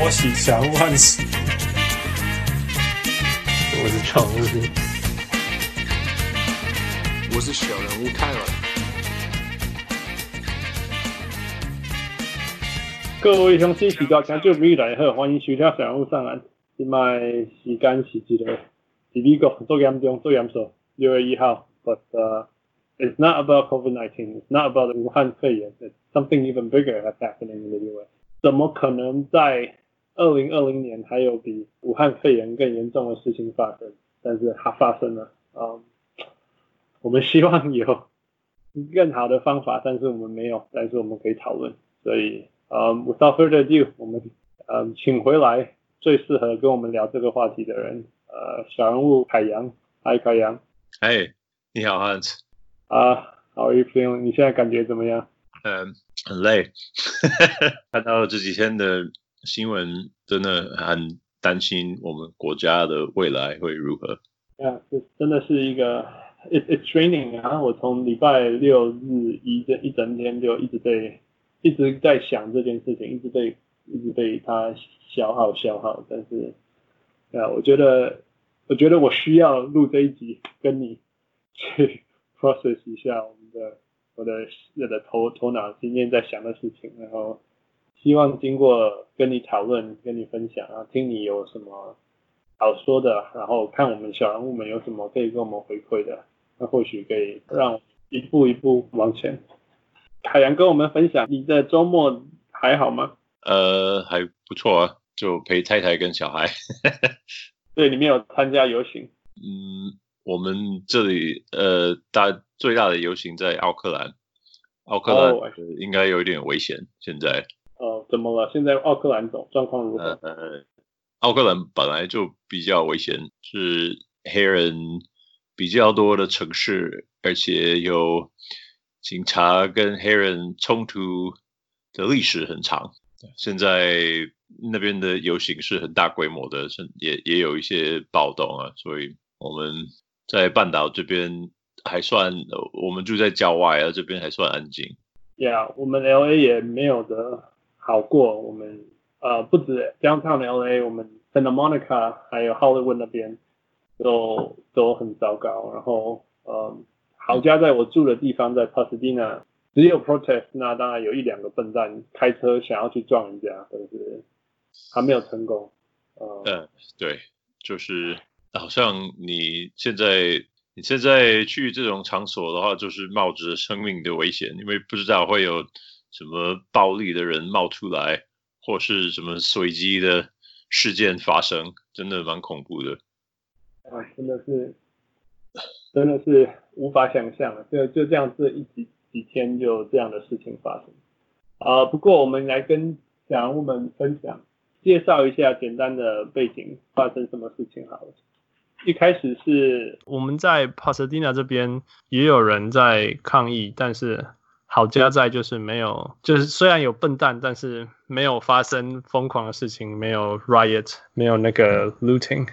托喜祥万喜。我是常务，我是小人物泰文。各位乡亲，大家就未来好，欢迎收听小人物上岸。今麦时间是一个，是美国最严重、最严肃，六月一号。But、uh, it's not about COVID-19. It's not about 武汉肺炎。It's something even bigger that's happening in the U.S. 怎么可能在二零二零年还有比武汉肺炎更严重的事情发生？但是它发生了。嗯，我们希望有更好的方法，但是我们没有。但是我们可以讨论。所以，嗯，without further ado，我们嗯请回来最适合跟我们聊这个话题的人，呃，小人物凯阳，嗨，凯阳，嗨。你好，Hans。啊，How are you feeling？你现在感觉怎么样？嗯，很累。看到这几天的新闻，真的很担心我们国家的未来会如何。啊，这真的是一个，it it's raining 啊！我从礼拜六日一整一整天就一直在一直在想这件事情，一直被一直被它消耗消耗。但是，啊，我觉得我觉得我需要录这一集跟你。去 process 一下我们的我的我的头头脑今天在想的事情，然后希望经过跟你讨论、跟你分享啊，听你有什么好说的，然后看我们小人物们有什么可以跟我们回馈的，那或许可以让一步一步往前。海洋跟我们分享，你的周末还好吗？呃，还不错啊，就陪太太跟小孩。对，你没有参加游行。嗯。我们这里呃大最大的游行在奥克兰，奥克兰应该有一点危险。现在哦，怎么了？现在奥克兰总状况如何？呃，奥克兰本来就比较危险，是黑人比较多的城市，而且有警察跟黑人冲突的历史很长。现在那边的游行是很大规模的，也也有一些暴动啊，所以我们。在半岛这边还算，我们住在郊外啊，这边还算安静。Yeah，我们 LA 也没有的好过。我们呃不止 Downtown LA，我们 Santa Monica 还有 Hollywood 那边都都很糟糕。然后呃，好家在我住的地方在 Pasadena，只有 protest，那当然有一两个笨蛋开车想要去撞人家，但是还没有成功。呃，嗯，对，就是。好像你现在你现在去这种场所的话，就是冒着生命的危险，因为不知道会有什么暴力的人冒出来，或是什么随机的事件发生，真的蛮恐怖的。哎，真的是，真的是无法想象，就就这样这一几几天就这样的事情发生。啊、呃，不过我们来跟小人物们分享，介绍一下简单的背景，发生什么事情好了。一开始是我们在 Pasadena 这边也有人在抗议，但是好家在就是没有，就是虽然有笨蛋，但是没有发生疯狂的事情，没有 riot，没有那个 looting。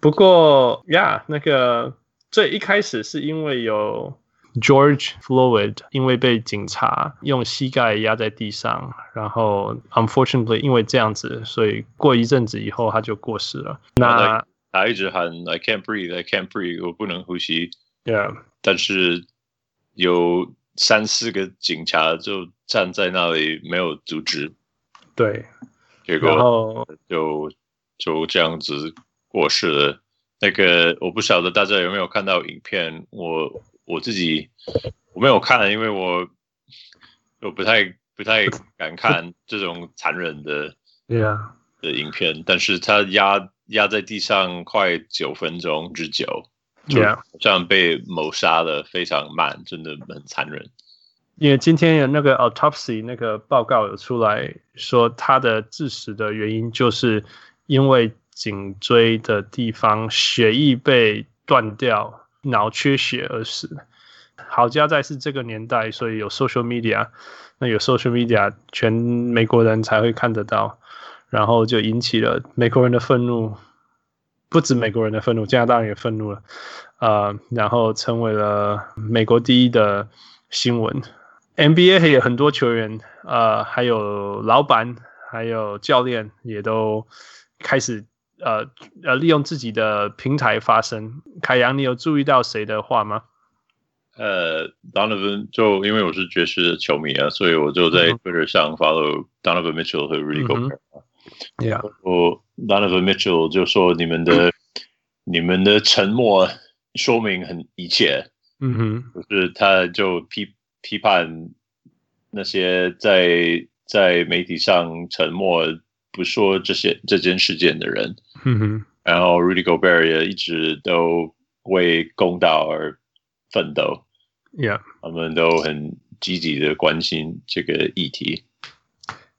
不过呀，yeah, 那个最一开始是因为有 George Floyd 因为被警察用膝盖压在地上，然后 unfortunately 因为这样子，所以过一阵子以后他就过世了。那他一直喊 "I can't breathe, I can't breathe"，我不能呼吸。Yeah，但是有三四个警察就站在那里没有阻止。对，结果就就这样子过世了。那个我不晓得大家有没有看到影片，我我自己我没有看，因为我我不太不太敢看 这种残忍的 Yeah 的影片，但是他压。压在地上快九分钟之久，就这样被谋杀的非常慢，真的很残忍。因为今天有那个 autopsy 那个报告有出来说，他的致死的原因就是因为颈椎的地方血液被断掉，脑缺血而死。好家在是这个年代，所以有 social media，那有 social media，全美国人才会看得到。然后就引起了美国人的愤怒，不止美国人的愤怒，加拿大人也愤怒了，呃，然后成为了美国第一的新闻。NBA 也有很多球员，呃，还有老板，还有教练也都开始呃呃利用自己的平台发声。凯阳，你有注意到谁的话吗？呃，Donovan 就因为我是爵士的球迷啊，所以我就在 Twitter 上 follow Donovan Mitchell 和 Rudy Gobert。Yeah，我 Donovan Mitchell 就说你们的、嗯、你们的沉默说明很一切。嗯哼，就是他就批批判那些在在媒体上沉默不说这些这件事件的人。嗯哼，然后 Rudy Gobert 也一直都为公道而奋斗。Yeah，他们都很积极的关心这个议题。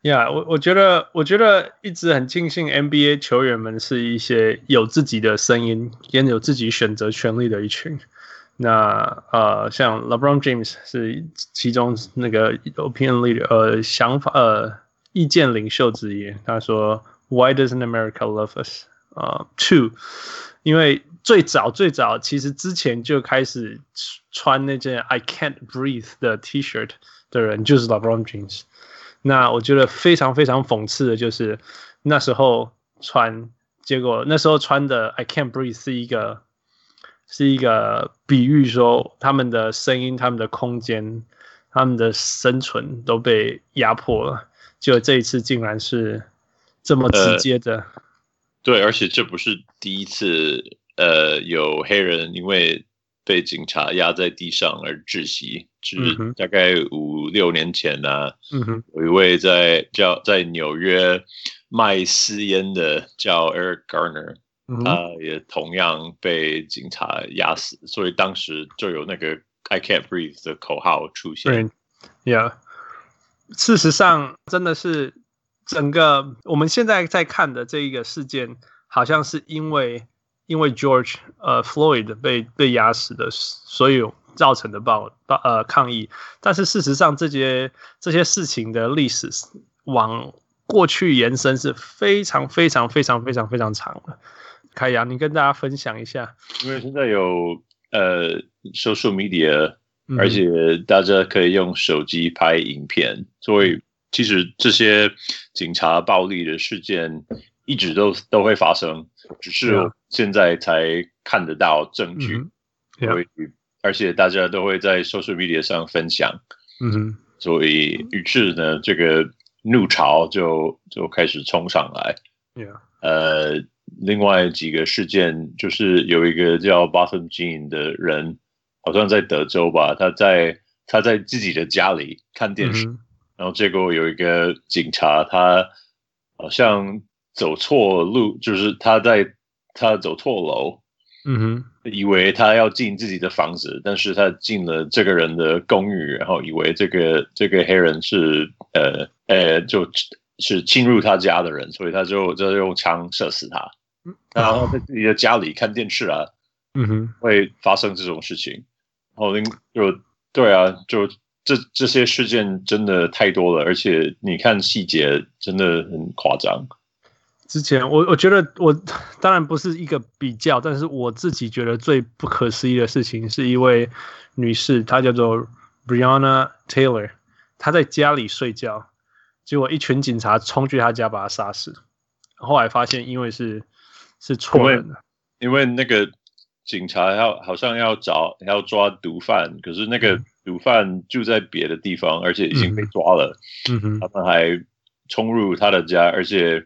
Yeah，我我觉得我觉得一直很庆幸 NBA 球员们是一些有自己的声音，也有自己选择权利的一群。那呃，像 LeBron James 是其中那个 opinion leader，呃，想法呃，意见领袖之一。他说：“Why doesn't America love us？” 呃，Two，因为最早最早其实之前就开始穿那件 “I can't breathe” 的 T-shirt 的人就是 LeBron James。那我觉得非常非常讽刺的就是那时候穿，结果那时候穿的 “I can't breathe” 是一个。是一个比喻，说他们的声音、他们的空间、他们的生存都被压迫了。就这一次，竟然是这么直接的。呃、对，而且这不是第一次，呃，有黑人因为被警察压在地上而窒息。是大概五六年前呢、啊，嗯哼，有一位在叫在纽约卖私烟的叫 Eric Garner。他也同样被警察压死，所以当时就有那个 "I can't breathe" 的口号出现。Yeah，事实上，真的是整个我们现在在看的这一个事件，好像是因为因为 George 呃 Floyd 被被压死的，所以造成的暴暴呃抗议。但是事实上，这些这些事情的历史往过去延伸是非常非常非常非常非常长的。凯阳，你跟大家分享一下，因为现在有呃 social media，而且大家可以用手机拍影片，所以其实这些警察暴力的事件一直都都会发生，只是现在才看得到证据，所以而且大家都会在 social media 上分享，嗯哼，所以于是呢，这个怒潮就就开始冲上来.呃。另外几个事件，就是有一个叫 Botham Jean 的人，好像在德州吧，他在他在自己的家里看电视，嗯、然后结果有一个警察，他好像走错路，就是他在他走错楼，嗯哼，以为他要进自己的房子，但是他进了这个人的公寓，然后以为这个这个黑人是呃呃就是侵入他家的人，所以他就就用枪射死他。然后在自己的家里看电视啊，嗯哼，会发生这种事情。然后就对啊，就这这些事件真的太多了，而且你看细节真的很夸张。之前我我觉得我当然不是一个比较，但是我自己觉得最不可思议的事情是一位女士，她叫做 Brianna Taylor，她在家里睡觉，结果一群警察冲去她家把她杀死。后来发现因为是。是错的，因为那个警察要好像要找要抓毒贩，可是那个毒贩住在别的地方，而且已经被抓了。嗯哼，他们还冲入他的家，而且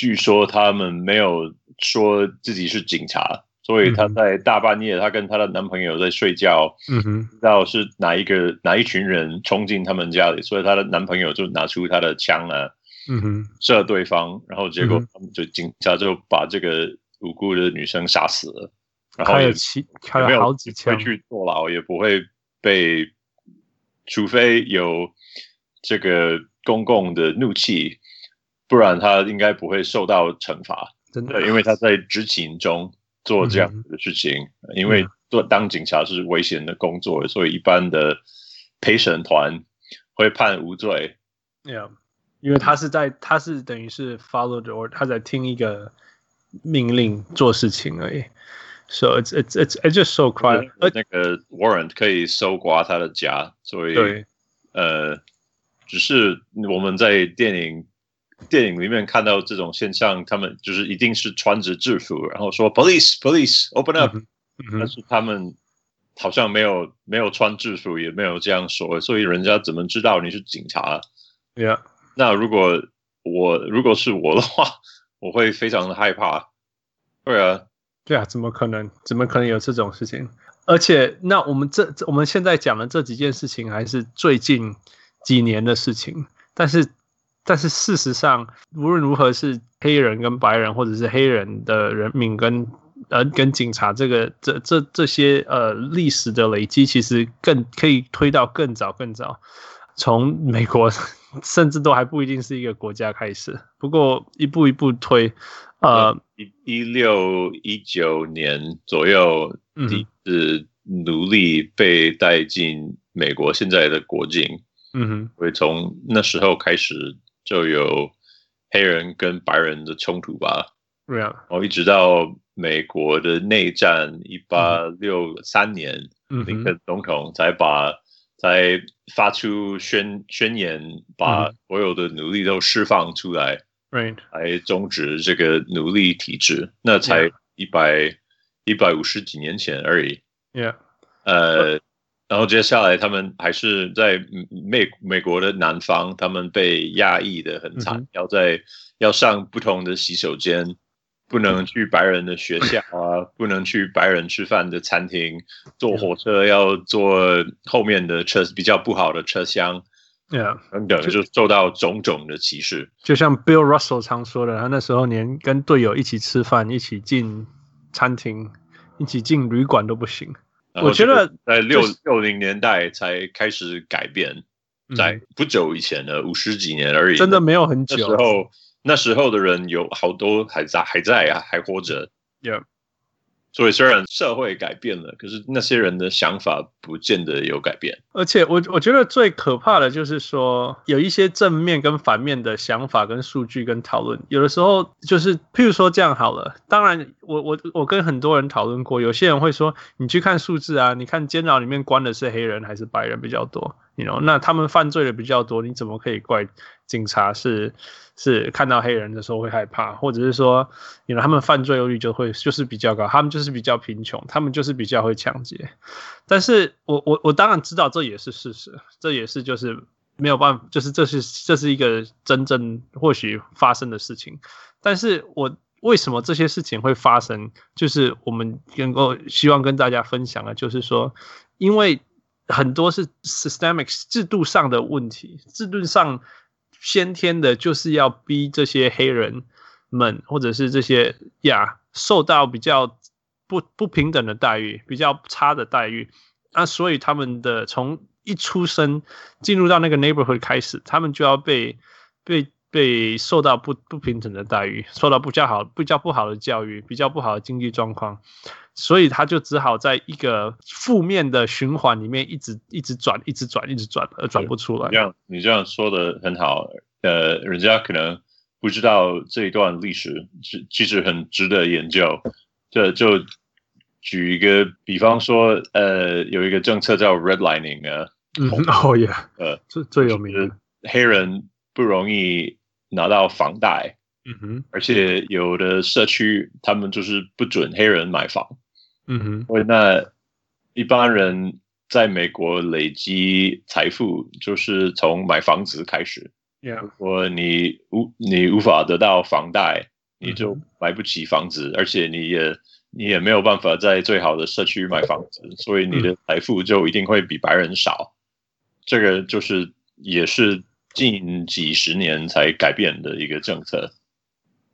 据说他们没有说自己是警察，所以她在大半夜，她跟她的男朋友在睡觉。嗯哼，不知道是哪一个哪一群人冲进他们家里，所以她的男朋友就拿出他的枪啊。嗯哼，射对方，然后结果他们就警察就把这个无辜的女生杀死了，然后还有好几枪去坐牢，也不会被，除非有这个公共的怒气，不然他应该不会受到惩罚。真的，因为他在执勤中做这样的事情，嗯、因为做当警察是危险的工作，所以一般的陪审团会判无罪。Yeah. 因为他是在，他是等于是 follow the order，他在听一个命令做事情而已。So it's it's it's it's just so quiet。那个 warrant 可以搜刮他的家，所以对，呃，只是我们在电影电影里面看到这种现象，他们就是一定是穿着制服，然后说 “police police open up”，、嗯嗯、但是他们好像没有没有穿制服，也没有这样说，所以人家怎么知道你是警察？Yeah，那如果我如果是我的话，我会非常的害怕。对啊，对啊，怎么可能？怎么可能有这种事情？而且，那我们这我们现在讲的这几件事情，还是最近几年的事情。但是，但是事实上，无论如何是黑人跟白人，或者是黑人的人民跟呃跟警察，这个这这这些呃历史的累积，其实更可以推到更早更早，从美国 甚至都还不一定是一个国家开始。不过一步一步推。呃，一一六一九年左右，第一次奴隶被带进美国现在的国境。嗯哼，所以从那时候开始就有黑人跟白人的冲突吧。对啊，然后一直到美国的内战一八六三年，林肯总统才把才发出宣宣言，把所有的奴隶都释放出来。Right. 来终止这个奴隶体制，那才一百一百五十几年前而已。Yeah. 呃，然后接下来他们还是在美美国的南方，他们被压抑的很惨，mm -hmm. 要在要上不同的洗手间，不能去白人的学校啊，不能去白人吃饭的餐厅，坐火车要坐后面的车，比较不好的车厢。Yeah，等等，就受到种种的歧视。就像 Bill Russell 常说的，他那时候连跟队友一起吃饭、一起进餐厅、一起进旅馆都不行。我觉得在六六零年代才开始改变，在不久以前的五十几年而已，真的没有很久。那时候，那时候的人有好多还在，还在啊，还活着。Yeah。所以虽然社会改变了，可是那些人的想法不见得有改变。而且我我觉得最可怕的就是说，有一些正面跟反面的想法跟数据跟讨论，有的时候就是譬如说这样好了。当然我，我我跟很多人讨论过，有些人会说，你去看数字啊，你看监牢里面关的是黑人还是白人比较多那他们犯罪的比较多，你怎么可以怪警察是？是看到黑人的时候会害怕，或者是说，因为他们犯罪率就会就是比较高，他们就是比较贫穷，他们就是比较会抢劫。但是我我我当然知道这也是事实，这也是就是没有办法，就是这是这是一个真正或许发生的事情。但是我为什么这些事情会发生？就是我们能够希望跟大家分享的，就是说，因为很多是 systemic 制度上的问题，制度上。先天的就是要逼这些黑人们，或者是这些呀，受到比较不不平等的待遇，比较差的待遇。那所以他们的从一出生进入到那个 neighborhood 开始，他们就要被被被受到不不平等的待遇，受到比较好、比较不好的教育，比较不好的经济状况。所以他就只好在一个负面的循环里面一直一直转，一直转，一直转，而转不出来。这样你这样说的很好，呃，人家可能不知道这一段历史，其其实很值得研究。这就举一个比方说，呃，有一个政策叫 redlining 啊，嗯，哦耶，呃，最最有名的黑人不容易拿到房贷，嗯哼，而且有的社区他们就是不准黑人买房。嗯哼，那一般人在美国累积财富，就是从买房子开始。如果你无你无法得到房贷，你就买不起房子，mm -hmm. 而且你也你也没有办法在最好的社区买房子，所以你的财富就一定会比白人少。这个就是也是近几十年才改变的一个政策，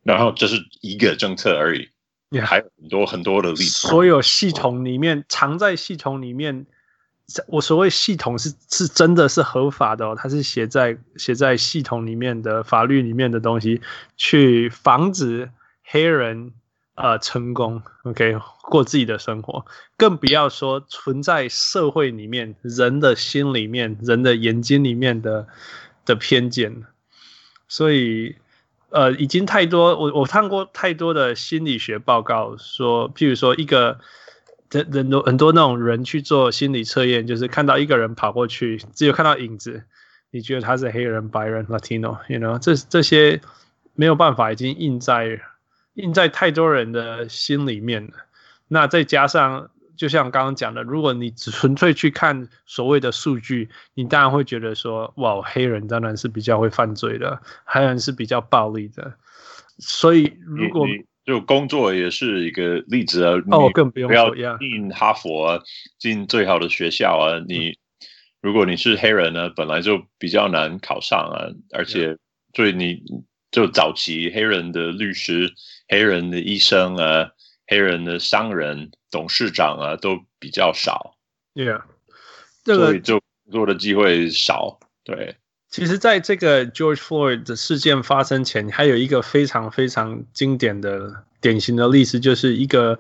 然后这是一个政策而已。也、yeah, 还有很多很多的例子，所有系统里面藏在系统里面，我所谓系统是是真的是合法的哦，它是写在写在系统里面的法律里面的东西，去防止黑人呃成功，OK 过自己的生活，更不要说存在社会里面人的心里面人的眼睛里面的的偏见，所以。呃，已经太多，我我看过太多的心理学报告说，譬如说一个很很多很多那种人去做心理测验，就是看到一个人跑过去，只有看到影子，你觉得他是黑人、白人、Latino，you know，这这些没有办法，已经印在印在太多人的心里面了。那再加上，就像刚刚讲的，如果你只纯粹去看所谓的数据，你当然会觉得说，哇，黑人当然是比较会犯罪的，黑人是比较暴力的。所以如果就工作也是一个例子啊，哦，更不用说，不要进哈佛啊，进最好的学校啊，你。嗯如果你是黑人呢，本来就比较难考上啊，而且所以你就早期黑人的律师、黑人的医生啊、黑人的商人、董事长啊都比较少，Yeah，所以就工作的机会少。对，其实，在这个 George Floyd 的事件发生前，还有一个非常非常经典的典型的例子，就是一个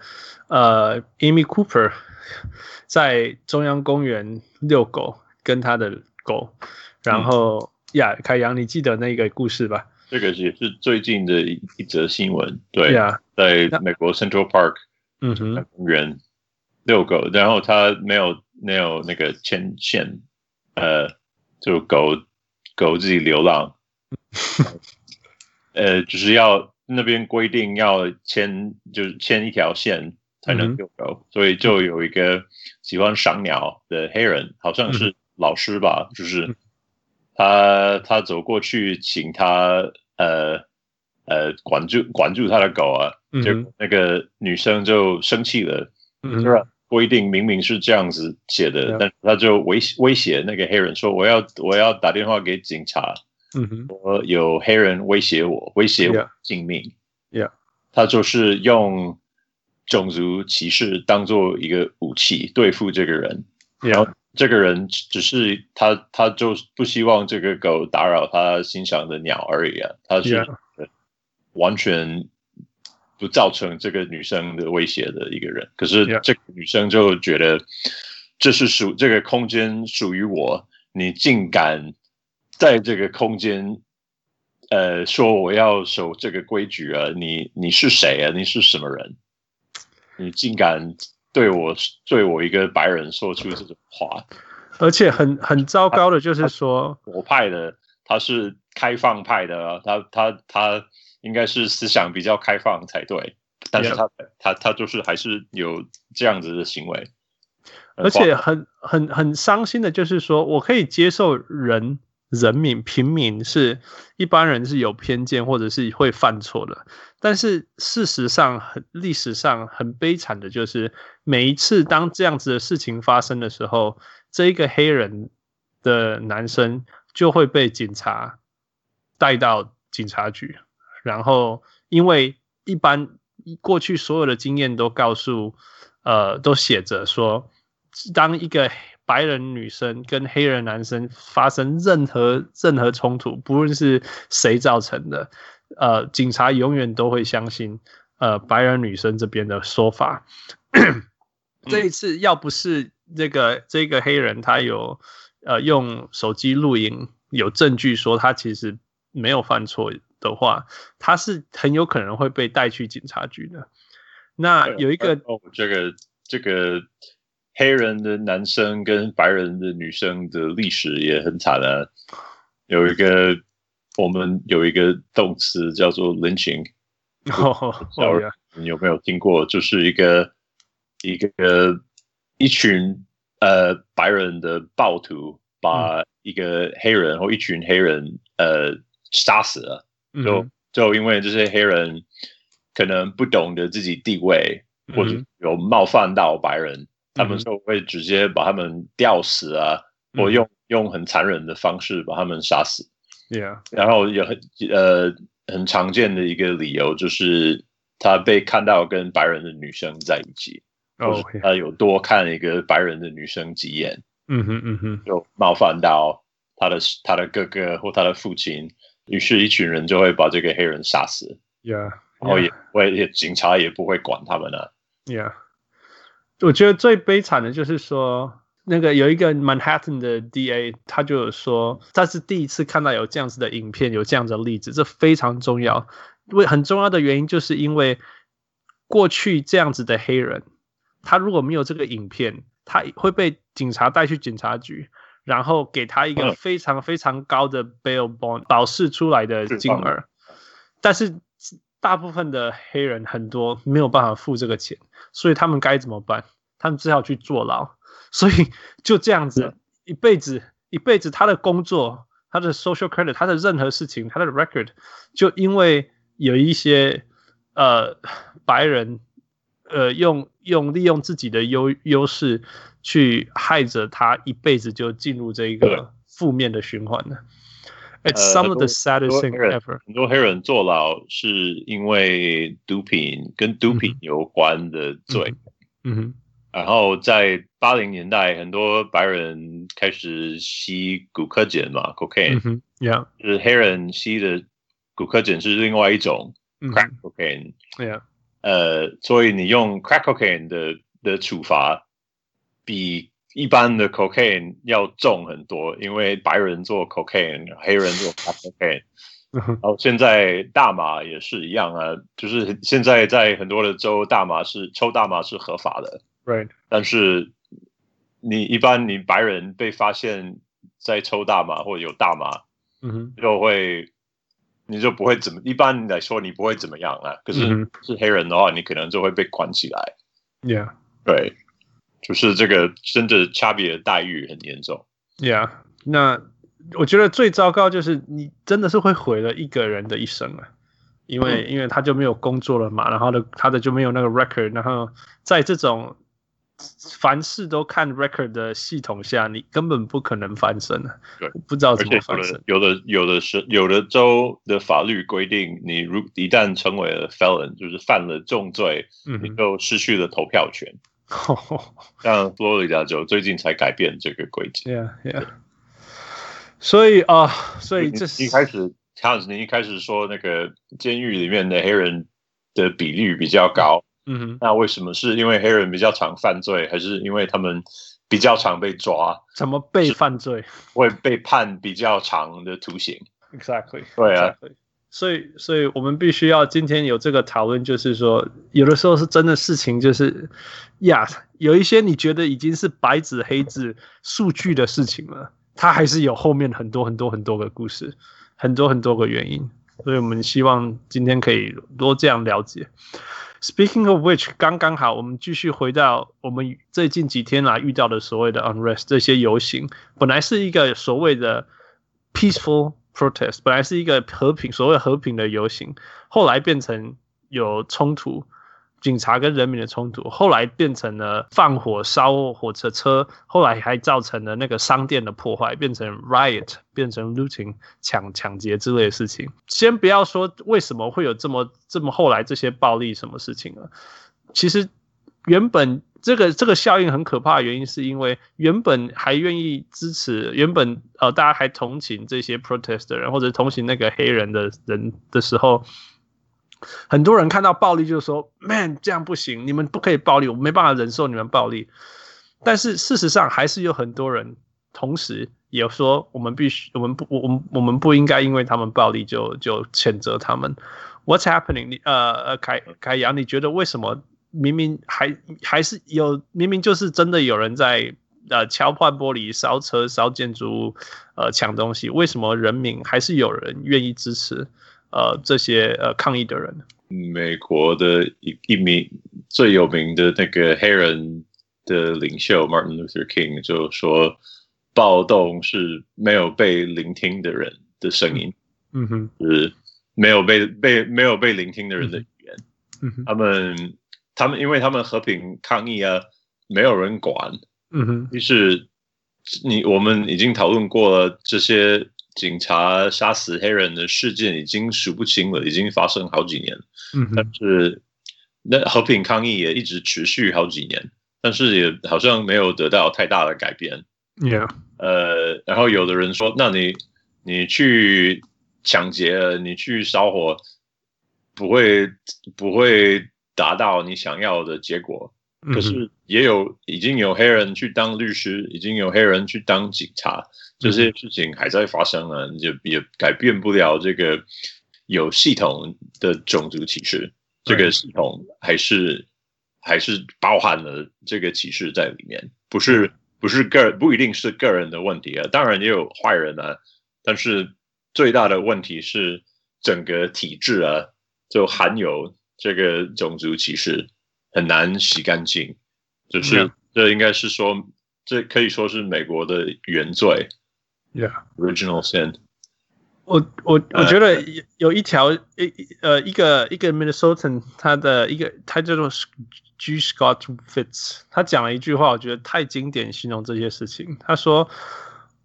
呃，Amy Cooper 在中央公园遛狗。跟他的狗，然后呀，凯阳，你记得那个故事吧？这个也是最近的一一则新闻，对呀，在美国 Central Park，嗯哼，公园遛狗，然后他没有没有那个牵线，呃，就狗狗自己流浪，呃，就是要那边规定要牵，就是牵一条线才能遛狗，嗯，所以就有一个喜欢赏鸟的黑人，好像是。老师吧，就是他，他走过去请他，呃，呃，管住管住他的狗啊，就那个女生就生气了，嗯，是吧？规定明明是这样子写的，嗯，但他就威威胁那个黑人说：“我要我要打电话给警察，嗯，我有黑人威胁我，威胁我性命。” Yeah，他就是用种族歧视当做一个武器对付这个人，然后。这个人只是他，他就不希望这个狗打扰他欣赏的鸟而已啊。他是完全不造成这个女生的威胁的一个人。可是这个女生就觉得这是属这个空间属于我，你竟敢在这个空间，呃，说我要守这个规矩啊？你你是谁啊？你是什么人？你竟敢？对我对我一个白人说出这种话，而且很很糟糕的就是说，我派的他是开放派的，他他他应该是思想比较开放才对，但是他.他他就是还是有这样子的行为，而且很很很伤心的就是说，我可以接受人。人民平民是一般人是有偏见或者是会犯错的，但是事实上很历史上很悲惨的就是每一次当这样子的事情发生的时候，这一个黑人的男生就会被警察带到警察局，然后因为一般过去所有的经验都告诉，呃，都写着说，当一个。白人女生跟黑人男生发生任何任何冲突，不论是谁造成的，呃，警察永远都会相信呃白人女生这边的说法。这一次要不是这个这个黑人他有呃用手机录影，有证据说他其实没有犯错的话，他是很有可能会被带去警察局的。那有一个哦，这个这个。黑人的男生跟白人的女生的历史也很惨啊。有一个，我们有一个动词叫做 lynching。哦，你有没有听过？就是一个一个一群呃白人的暴徒把一个黑人或一群黑人呃杀死了。就就因为这些黑人可能不懂得自己地位，或者有冒犯到白人。他们就会直接把他们吊死啊，嗯、或用用很残忍的方式把他们杀死。Yeah. 然后有很呃很常见的一个理由就是他被看到跟白人的女生在一起，oh, 或者他有多看一个白人的女生几眼，嗯哼嗯哼，就冒犯到他的他的哥哥或他的父亲，于是一群人就会把这个黑人杀死。Yeah. 然后也会也警察也不会管他们了。Yeah. 我觉得最悲惨的就是说，那个有一个 Manhattan 的 DA，他就有说，他是第一次看到有这样子的影片，有这样子的例子，这非常重要。为很重要的原因，就是因为过去这样子的黑人，他如果没有这个影片，他会被警察带去警察局，然后给他一个非常非常高的 bail bond 保释出来的金额，但是大部分的黑人很多没有办法付这个钱，所以他们该怎么办？他们只好去坐牢，所以就这样子一辈子一辈子，他的工作、他的 social credit、他的任何事情、他的 record，就因为有一些呃白人呃用用利用自己的优优势。去害着他一辈子就进入这个负面的循环了。It's some of the saddest thing ever。很多黑人坐牢是因为毒品跟毒品有关的罪。嗯哼。然后在八零年代，很多白人开始吸古柯碱嘛，cocaine。嗯 Yeah。就是黑人吸的古柯碱是另外一种 crack cocaine。Yeah。呃，所以你用 crack cocaine 的的处罚。比一般的 cocaine 要重很多，因为白人做 cocaine，黑人做 crack cocaine。然后现在大麻也是一样啊，就是现在在很多的州，大麻是抽大麻是合法的。Right。但是你一般你白人被发现在抽大麻或者有大麻，嗯哼，就会你就不会怎么，一般来说你不会怎么样啊。可是是黑人的话，你可能就会被关起来。Yeah。对。就是这个真的差别的待遇很严重。Yeah，那我觉得最糟糕就是你真的是会毁了一个人的一生啊，因为、嗯、因为他就没有工作了嘛，然后的他的就没有那个 record，然后在这种凡事都看 record 的系统下，你根本不可能翻身的。对，不知道怎么翻身。有的有的是有的州的法律规定，你如一旦成为了 felon，就是犯了重罪，嗯、你就失去了投票权。像佛罗里达州最近才改变这个规则。Yeah, yeah. 所以啊，uh, 所以这是一开始，像你一开始说那个监狱里面的黑人的比率比较高，嗯哼，那为什么？是因为黑人比较常犯罪，还是因为他们比较常被抓？怎么被犯罪？会被判比较长的徒刑？Exactly. 对啊。Exactly. 所以，所以我们必须要今天有这个讨论，就是说，有的时候是真的事情，就是呀，有一些你觉得已经是白纸黑字数据的事情了，它还是有后面很多很多很多个故事，很多很多个原因。所以我们希望今天可以多这样了解。Speaking of which，刚刚好，我们继续回到我们最近几天来遇到的所谓的 unrest 这些游行，本来是一个所谓的 peaceful。protest 本来是一个和平，所谓和平的游行，后来变成有冲突，警察跟人民的冲突，后来变成了放火烧火车车，后来还造成了那个商店的破坏，变成 riot，变成 looting 抢抢劫之类的事情。先不要说为什么会有这么这么后来这些暴力什么事情了，其实原本。这个这个效应很可怕的原因，是因为原本还愿意支持，原本呃大家还同情这些 protest 的人，或者同情那个黑人的人的时候，很多人看到暴力就是说：“Man，这样不行，你们不可以暴力，我没办法忍受你们暴力。”但是事实上，还是有很多人同时也说：“我们必须，我们不，我我们不应该因为他们暴力就就谴责他们。”What's happening？你呃呃凯凯阳，你觉得为什么？明明还还是有，明明就是真的有人在呃敲破玻璃、烧车、烧建筑物、呃抢东西，为什么人民还是有人愿意支持呃这些呃抗议的人？美国的一一名最有名的那个黑人的领袖 Martin Luther King 就说：“暴动是没有被聆听的人的声音。”嗯哼，是没有被被没有被聆听的人的语言。嗯哼，他们。他们因为他们和平抗议啊，没有人管。嗯哼，于是你我们已经讨论过了，这些警察杀死黑人的事件已经数不清了，已经发生好几年。嗯，但是那和平抗议也一直持续好几年，但是也好像没有得到太大的改变。Yeah，呃，然后有的人说，那你你去抢劫，你去烧火，不会不会。达到你想要的结果，可是也有已经有黑人去当律师，已经有黑人去当警察，这些事情还在发生啊，就也改变不了这个有系统的种族歧视，这个系统还是还是包含了这个歧视在里面，不是不是个，不一定是个人的问题啊，当然也有坏人啊，但是最大的问题是整个体制啊，就含有这个种族歧视，很难洗干净。就是、嗯、这应该是说，这可以说是美国的原罪。Yeah，original sin。我我我觉得有一条一呃一个一个 Minnesotan 他的一个他叫做 G Scott Fitz，他讲了一句话，我觉得太经典，形容这些事情。他说：“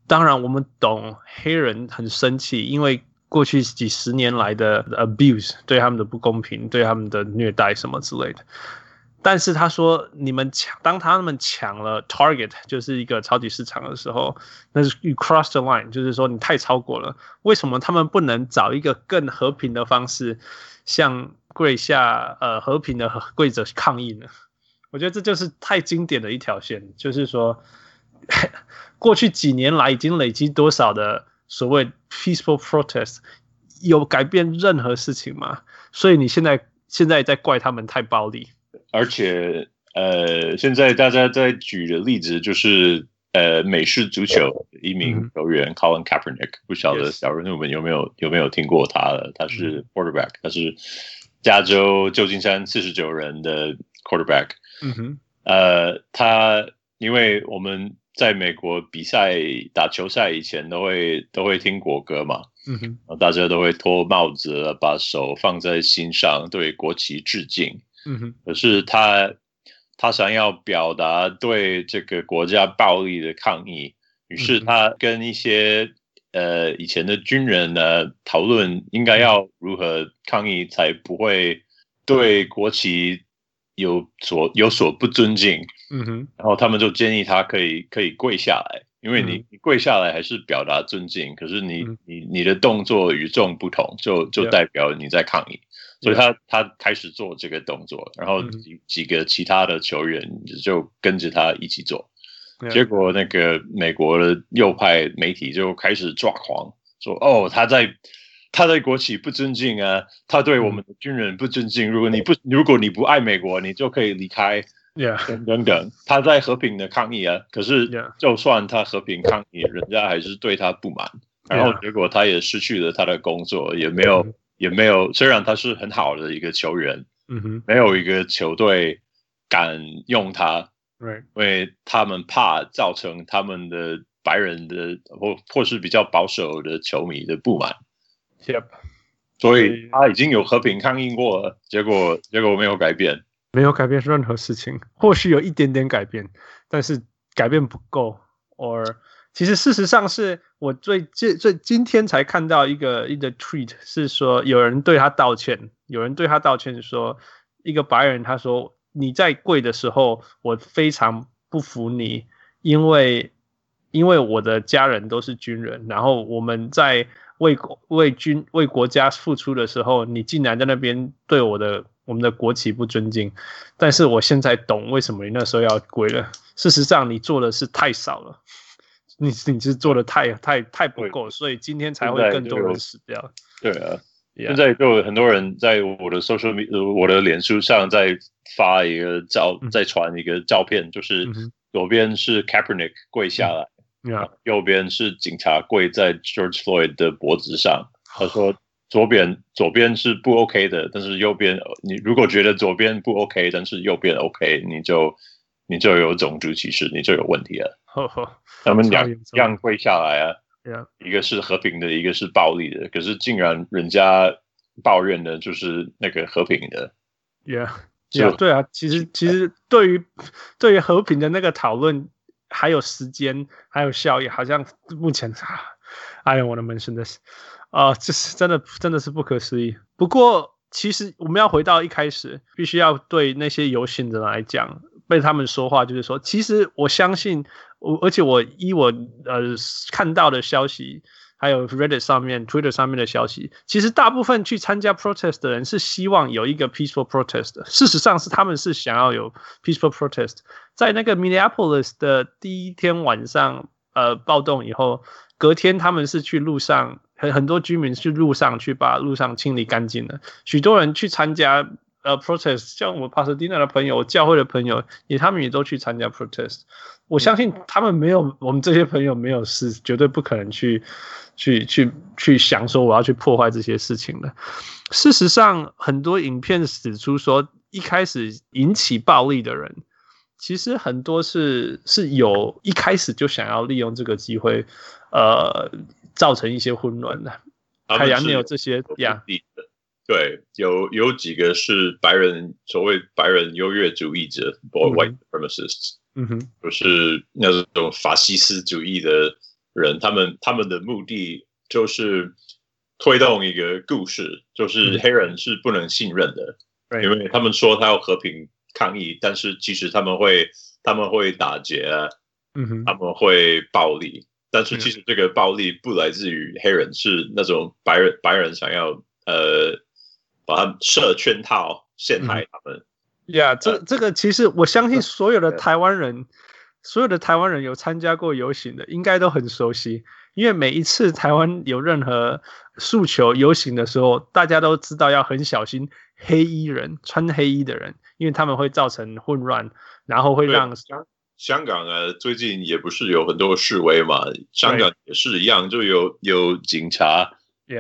当然我们懂黑人很生气，因为过去几十年来的 abuse 对他们的不公平，对他们的虐待什么之类的。”但是他说，你们抢，当他们抢了 Target，就是一个超级市场的时候，那是 you cross the line，就是说你太超过了。为什么他们不能找一个更和平的方式，向跪下呃和平的跪着抗议呢？我觉得这就是太经典的一条线，就是说，过去几年来已经累积多少的所谓 peaceful protest，有改变任何事情吗？所以你现在现在在怪他们太暴力。而且，呃，现在大家在举的例子就是，呃，美式足球一名球员 Colin Kaepernick，不晓得小人物们有没有有没有听过他了？他是 quarterback，他是加州旧金山四十九人的 quarterback。嗯哼，呃，他因为我们在美国比赛打球赛以前都会都会听国歌嘛，嗯哼，大家都会脱帽子，把手放在心上，对国旗致敬。嗯哼，可是他他想要表达对这个国家暴力的抗议，于是他跟一些呃以前的军人呢讨论应该要如何抗议才不会对国旗有所有所不尊敬。嗯哼，然后他们就建议他可以可以跪下来，因为你你跪下来还是表达尊敬，可是你你你的动作与众不同，就就代表你在抗议。所以他他开始做这个动作，然后几几个其他的球员就跟着他一起做，结果那个美国的右派媒体就开始抓狂，说哦，他在他对国旗不尊敬啊，他对我们的军人不尊敬。如果你不如果你不爱美国，你就可以离开，等等等。他在和平的抗议啊，可是就算他和平抗议，人家还是对他不满，然后结果他也失去了他的工作，也没有。也没有，虽然他是很好的一个球员，嗯哼，没有一个球队敢用他，对，因为他们怕造成他们的白人的或或是比较保守的球迷的不满，Yep，所以他已经有和平抗议过了，结果结果没有改变，没有改变任何事情，或许有一点点改变，但是改变不够，or。其实事实上是我最最最今天才看到一个一个 tweet，是说有人对他道歉，有人对他道歉说，一个白人他说，你在跪的时候，我非常不服你，因为因为我的家人都是军人，然后我们在为国为军为国家付出的时候，你竟然在那边对我的我们的国旗不尊敬，但是我现在懂为什么你那时候要跪了。事实上你做的是太少了。你你是做的太太太不够，所以今天才会更多人死掉。对啊.现在就有很多人在我的 social media 我的脸书上在发一个照，在传一个照片，嗯、就是左边是 Kaepernick 跪下来，嗯、右边是警察跪在 George Floyd 的脖子上。他说左边左边是不 OK 的，但是右边你如果觉得左边不 OK，但是右边 OK，你就你就有种族歧视，你就有问题了。呵呵他们两样跪下来啊，yeah. 一个是和平的，一个是暴力的。可是竟然人家抱怨的就是那个和平的，Yeah，Yeah，对啊。其实其实对于对于和平的那个讨论，还有时间，还有效益，好像目前啊，I don't want to mention this 啊，这是真的真的是不可思议。不过其实我们要回到一开始，必须要对那些游行的人来讲，被他们说话，就是说，其实我相信。我而且我依我呃看到的消息，还有 Reddit 上面、Twitter 上面的消息，其实大部分去参加 protest 的人是希望有一个 peaceful protest。事实上是他们是想要有 peaceful protest。在那个 Minneapolis 的第一天晚上，呃，暴动以后，隔天他们是去路上，很很多居民去路上去把路上清理干净了。许多人去参加呃 protest，像我帕萨迪纳的朋友，我教会的朋友，也他们也都去参加 protest。我相信他们没有我们这些朋友没有事，绝对不可能去去去去想说我要去破坏这些事情的。事实上，很多影片指出说，一开始引起暴力的人，其实很多是是有一开始就想要利用这个机会，呃，造成一些混乱的。海洋，你有这些呀？对，有有几个是白人，所谓白人优越主义者，or white supremacists，嗯哼，就是那种法西斯主义的人，他们他们的目的就是推动一个故事，就是黑人是不能信任的，嗯、因为他们说他要和平抗议，但是其实他们会他们会打劫，嗯哼，他们会暴力，但是其实这个暴力不来自于黑人，是那种白人白人想要呃。把他设圈套，陷害他们。呀、嗯，yeah, 这这个其实我相信所有的台湾人，所有的台湾人有参加过游行的，应该都很熟悉。因为每一次台湾有任何诉求游行的时候，大家都知道要很小心黑衣人，穿黑衣的人，因为他们会造成混乱，然后会让香香港啊，最近也不是有很多示威嘛，香港也是一样，就有有警察。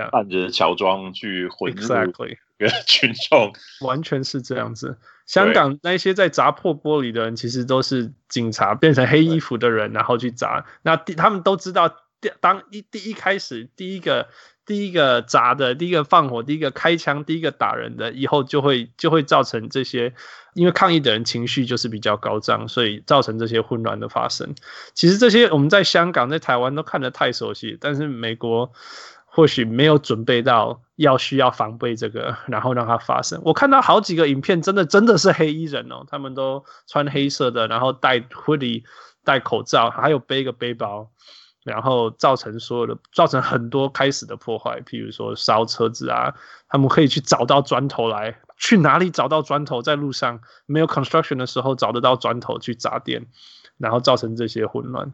扮着乔装去混入 群众，完全是这样子。香港那些在砸破玻璃的人，其实都是警察变成黑衣服的人，然后去砸。那他们都知道，当一第一开始第一个第一个砸的，第一个放火，第一个开枪，第一个打人的，以后就会就会造成这些，因为抗议的人情绪就是比较高涨，所以造成这些混乱的发生。其实这些我们在香港、在台湾都看得太熟悉，但是美国。或许没有准备到要需要防备这个，然后让它发生。我看到好几个影片，真的真的是黑衣人哦，他们都穿黑色的，然后戴 hoodie、戴口罩，还有背个背包，然后造成所有的造成很多开始的破坏，譬如说烧车子啊，他们可以去找到砖头来，去哪里找到砖头？在路上没有 construction 的时候找得到砖头去砸店，然后造成这些混乱。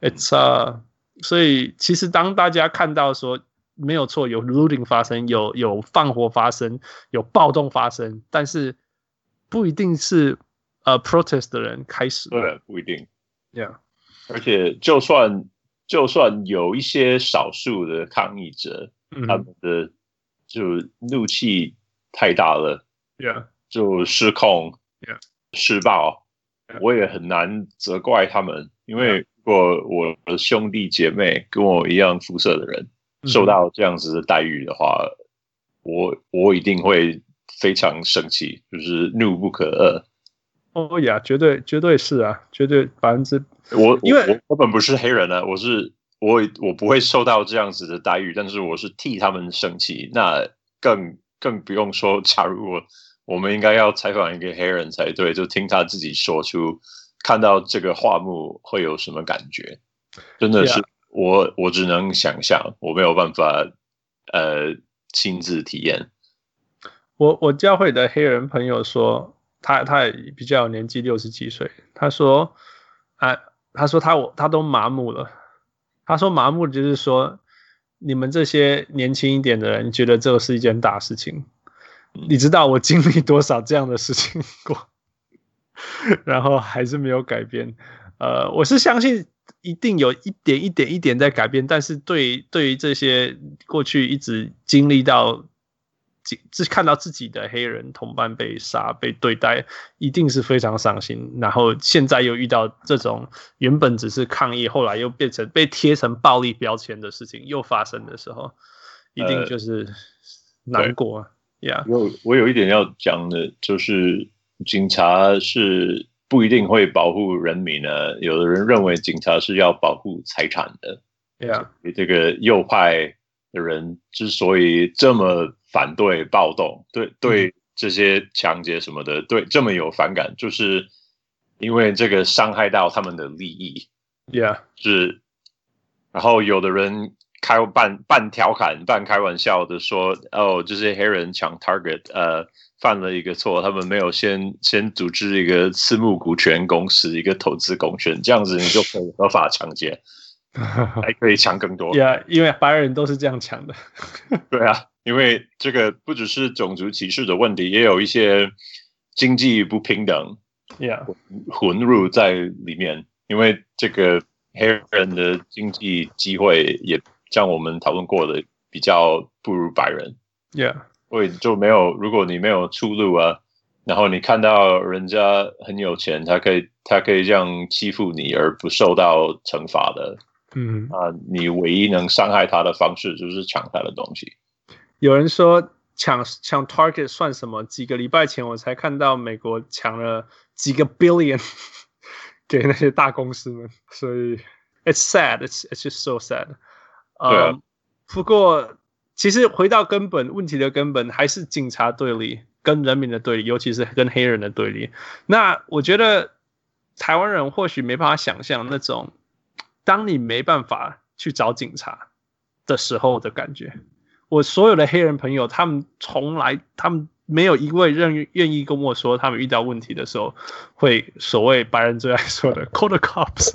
It's a，所以其实当大家看到说。没有错，有 looting 发生，有有放火发生，有暴动发生，但是不一定是呃 protest 的人开始。对，不一定。Yeah，而且就算就算有一些少数的抗议者，嗯、他们的就怒气太大了，Yeah，就失控，Yeah，施暴.我也很难责怪他们，因为如果我的兄弟姐妹跟我一样肤色的人。受到这样子的待遇的话，嗯、我我一定会非常生气，就是怒不可遏。哦呀，绝对绝对是啊，绝对百分之我因为我根本不是黑人呢、啊，我是我我不会受到这样子的待遇，但是我是替他们生气。那更更不用说，假如我我们应该要采访一个黑人才对，就听他自己说出看到这个画幕会有什么感觉，真的是。我我只能想象，我没有办法，呃，亲自体验。我我教会的黑人朋友说，他他也比较有年纪，六十几岁。他说，啊，他说他我他都麻木了。他说麻木就是说，你们这些年轻一点的人觉得这个是一件大事情。你知道我经历多少这样的事情过，然后还是没有改变。呃，我是相信。一定有一点一点一点在改变，但是对对于这些过去一直经历到，自看到自己的黑人同伴被杀被对待，一定是非常伤心。然后现在又遇到这种原本只是抗议，后来又变成被贴成暴力标签的事情又发生的时候，一定就是难过。呀，我我有一点要讲的，就是警察是。不一定会保护人民呢。有的人认为警察是要保护财产的。对啊，这个右派的人之所以这么反对暴动，对对这些抢劫什么的，对这么有反感，就是因为这个伤害到他们的利益。Yeah，是。然后有的人开半半调侃、半开玩笑的说：“哦，这些黑人抢 Target，呃。”犯了一个错，他们没有先先组织一个私募股权公司，一个投资公权，这样子你就可以合法抢劫。还可以抢更多。Yeah，因为白人都是这样抢的。对啊，因为这个不只是种族歧视的问题，也有一些经济不平等，Yeah，混入在里面。因为这个黑人的经济机会也像我们讨论过的，比较不如白人。Yeah，所以就没有，如果你没有出路啊。然后你看到人家很有钱，他可以他可以这样欺负你而不受到惩罚的，嗯啊，你唯一能伤害他的方式就是抢他的东西。有人说抢抢 Target 算什么？几个礼拜前我才看到美国抢了几个 billion 给那些大公司们，所以 it's sad，it's it's just so sad。对啊，不过其实回到根本问题的根本还是警察对立。跟人民的对立，尤其是跟黑人的对立。那我觉得台湾人或许没办法想象那种，当你没办法去找警察的时候的感觉。我所有的黑人朋友，他们从来，他们没有一位愿愿意跟我说，他们遇到问题的时候，会所谓白人最爱说的 “call the cops”。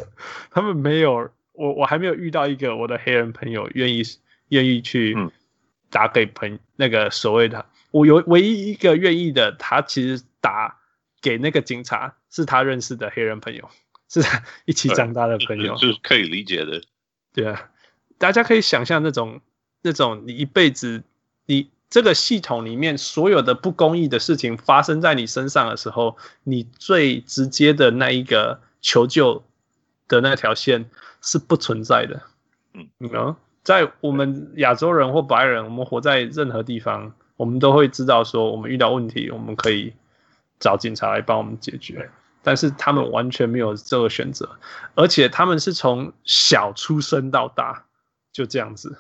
他们没有，我我还没有遇到一个我的黑人朋友愿意愿意去打给朋那个所谓的。我有唯一一个愿意的，他其实打给那个警察，是他认识的黑人朋友，是他一起长大的朋友，是可以理解的。对啊，大家可以想象那种那种你一辈子，你这个系统里面所有的不公义的事情发生在你身上的时候，你最直接的那一个求救的那条线是不存在的。嗯，你在我们亚洲人或白人，我们活在任何地方。我们都会知道说，我们遇到问题，我们可以找警察来帮我们解决。但是他们完全没有这个选择，而且他们是从小出生到大就这样子，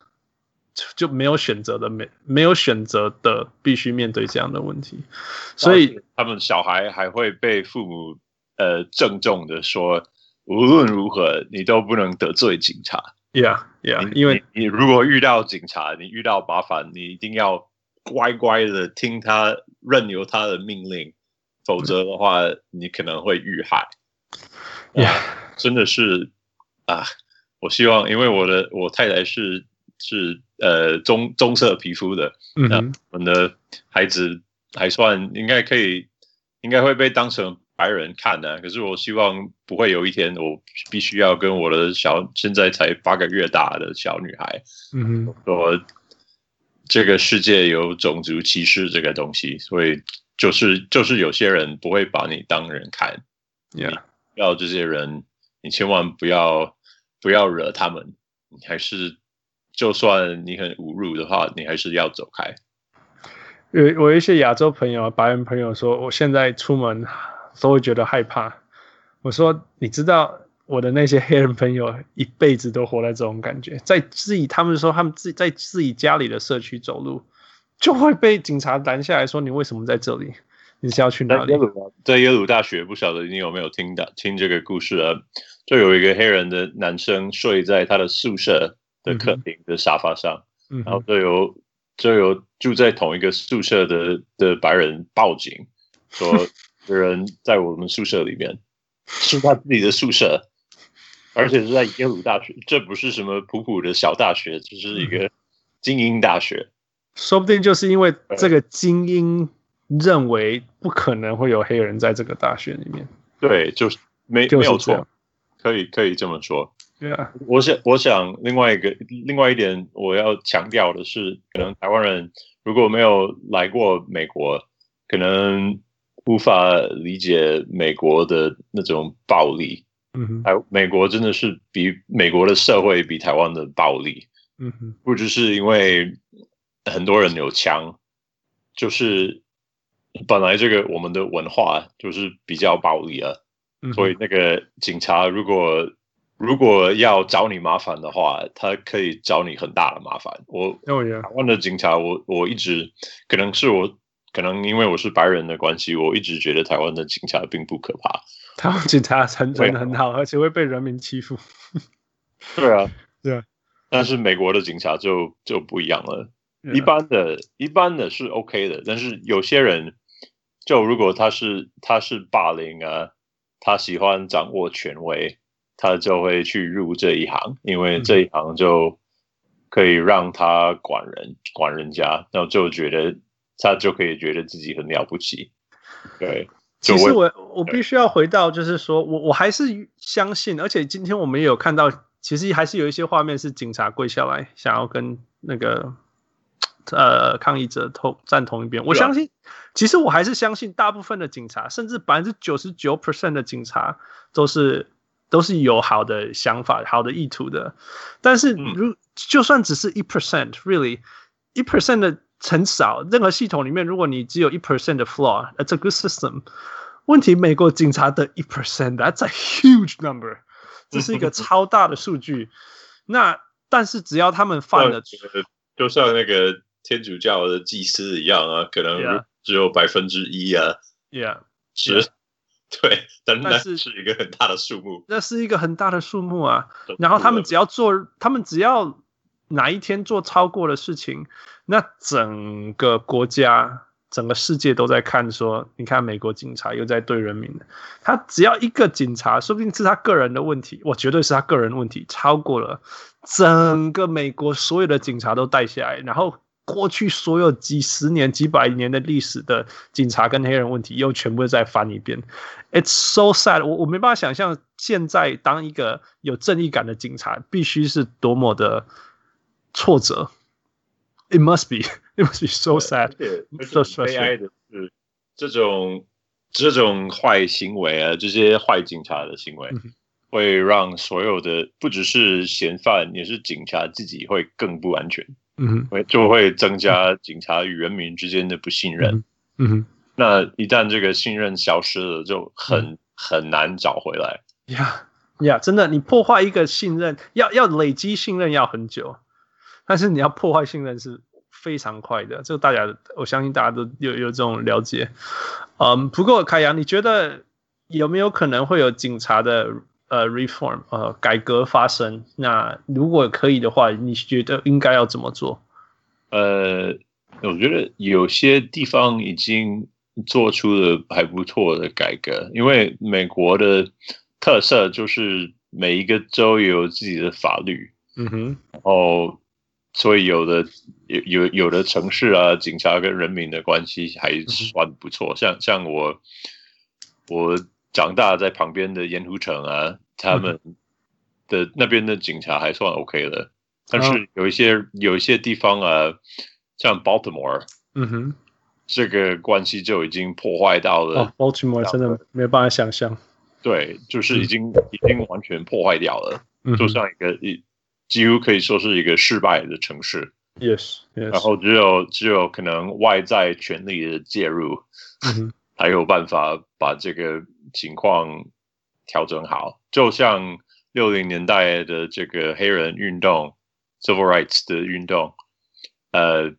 就没有选择的，没没有选择的，必须面对这样的问题。所以他们小孩还会被父母呃郑重的说，无论如何你都不能得罪警察。Yeah, yeah，因为你，你如果遇到警察，你遇到麻烦，你一定要。乖乖的听他，任由他的命令，否则的话，你可能会遇害。yeah. 呃，真的是啊！我希望，因为我的我太太是是呃棕棕色皮肤的，嗯、mm，hmm. 我们的孩子还算应该可以，应该会被当成白人看的。可是我希望不会有一天，我必须要跟我的小现在才八个月大的小女孩，嗯、mm，hmm. 说。这个世界有种族歧视这个东西，所以就是就是有些人不会把你当人看，Yeah. 要这些人，你千万不要不要惹他们，你还是就算你很侮辱的话，你还是要走开。有我有一些亚洲朋友、白人朋友说，我现在出门都会觉得害怕。我说，你知道？我的那些 黑人朋友一辈子都活在这种感觉，在自己他们说他们自己在自己家里的社区走路，就会被警察拦下来说，你为什么在这里？你是要去哪里？在耶鲁，大学，不晓得你有没有听到听这个故事啊？就有一个黑人的男生睡在他的宿舍的客厅的沙发上，嗯、然后就有就有住在同一个宿舍的的白人报警说，有人在我们宿舍里面是他自己的宿舍。而且是在耶鲁大学，这不是什么普普的小大学，这是一个精英大学。说不定就是因为这个精英认为不可能会有黑人在这个大学里面。对，就是没就是没有错，可以可以这么说。对啊，我想我想另外一个另外一点我要强调的是，可能台湾人如果没有来过美国，可能无法理解美国的那种暴力。嗯哼，美国真的是比美国的社会比台湾的暴力。嗯哼，不只是因为很多人有枪，就是本来这个我们的文化就是比较暴力啊。嗯，所以那个警察如果如果要找你麻烦的话，他可以找你很大的麻烦。我台湾的警察，我我一直可能是我可能因为我是白人的关系，我一直觉得台湾的警察并不可怕。台湾警察很真的很好，而且会被人民欺负。对啊，对啊，但是美国的警察就就不一样了。啊、一般的、一般的是 OK 的，但是有些人，就如果他是他是霸凌啊，他喜欢掌握权威，他就会去入这一行，因为这一行就可以让他管人、管人家，然后就觉得他就可以觉得自己很了不起。对，其实我我必须要回到，就是说我我还是相信，而且今天我们也有看到，其实还是有一些画面是警察跪下来想要跟那个。呃，抗议者同站同一边，我相信，其实我还是相信大部分的警察，甚至百分之九十九 percent 的警察都是都是有好的想法、好的意图的。但是，如就算只是一 percent，really 一 percent 的很少。任何系统里面，如果你只有一 percent 的 flaw，it's a good system。问题，美国警察的一 percent，that's a huge number，这是一个超大的数据。那但是只要他们犯了，就像那个。天主教的祭司一样啊，可能只有百分之一啊，Yeah，是，对，但那是是一个很大的数目，那是一个很大的数目啊。然后他们只要做，他们只要哪一天做超过的事情，那整个国家、整个世界都在看，说，你看美国警察又在对人民了。他只要一个警察，说不定是他个人的问题，我绝对是他个人问题，超过了整个美国所有的警察都带下来，然后。过去所有几十年、几百年的历史的警察跟黑人问题，又全部再翻一遍。It's so sad，我我没办法想象，现在当一个有正义感的警察，必须是多么的挫折。It must be, it must be so sad, so sad. 悲哀的是，这种这种坏行为啊，这些坏警察的行为，会让所有的不只是嫌犯，也是警察自己会更不安全。嗯，会就会增加警察与人民之间的不信任。嗯。哼，那一旦这个信任消失了，就很很难找回来。呀呀，真的，你破坏一个信任，要要累积信任要很久，但是你要破坏信任是非常快的。这个大家，我相信大家都有有这种了解。嗯，不过凯阳，你觉得有没有可能会有警察的？呃、uh,，reform，呃、uh,，改革发生。那如果可以的话，你觉得应该要怎么做？呃，我觉得有些地方已经做出了还不错的改革，因为美国的特色就是每一个州有自己的法律。嗯哼。然后，所以有的有有有的城市啊，警察跟人民的关系还算不错。嗯、像像我我。长大在旁边的盐湖城啊，他们的那边的警察还算 OK 的，但是有一些有一些地方啊，像 Baltimore，嗯哼，这个关系就已经破坏到了。哦，Baltimore 真的没有办法想象。对，就是已经已经完全破坏掉了，就像一个一几乎可以说是一个失败的城市。Yes，然后只有只有可能外在权力的介入，才有办法把这个。情况调整好，就像六零年代的这个黑人运动 （Civil Rights） 的运动，呃，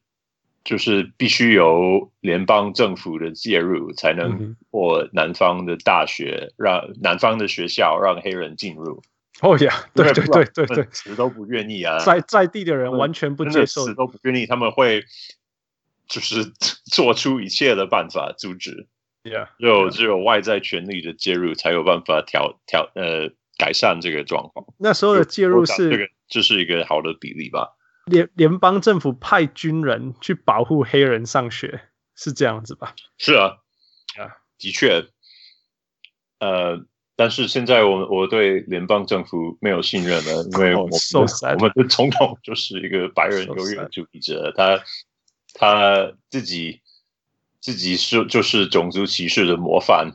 就是必须由联邦政府的介入，才能或南方的大学让南方的学校让黑人进入。哦呀，对对对对对，死都不愿意啊！在在地的人完全不接受，死都不愿意，他们会就是 做出一切的办法阻止。Yeah, 只有只有外在权力的介入，才有办法调调呃改善这个状况。那时候的介入是这个，这是一个好的比例吧？联联邦政府派军人去保护黑人上学，是这样子吧？是啊，啊，的确。呃，但是现在我我对联邦政府没有信任了，因为我们的、oh, so 我们的总统就是一个白人优越主义者，他他自己。自己是就是种族歧视的模范，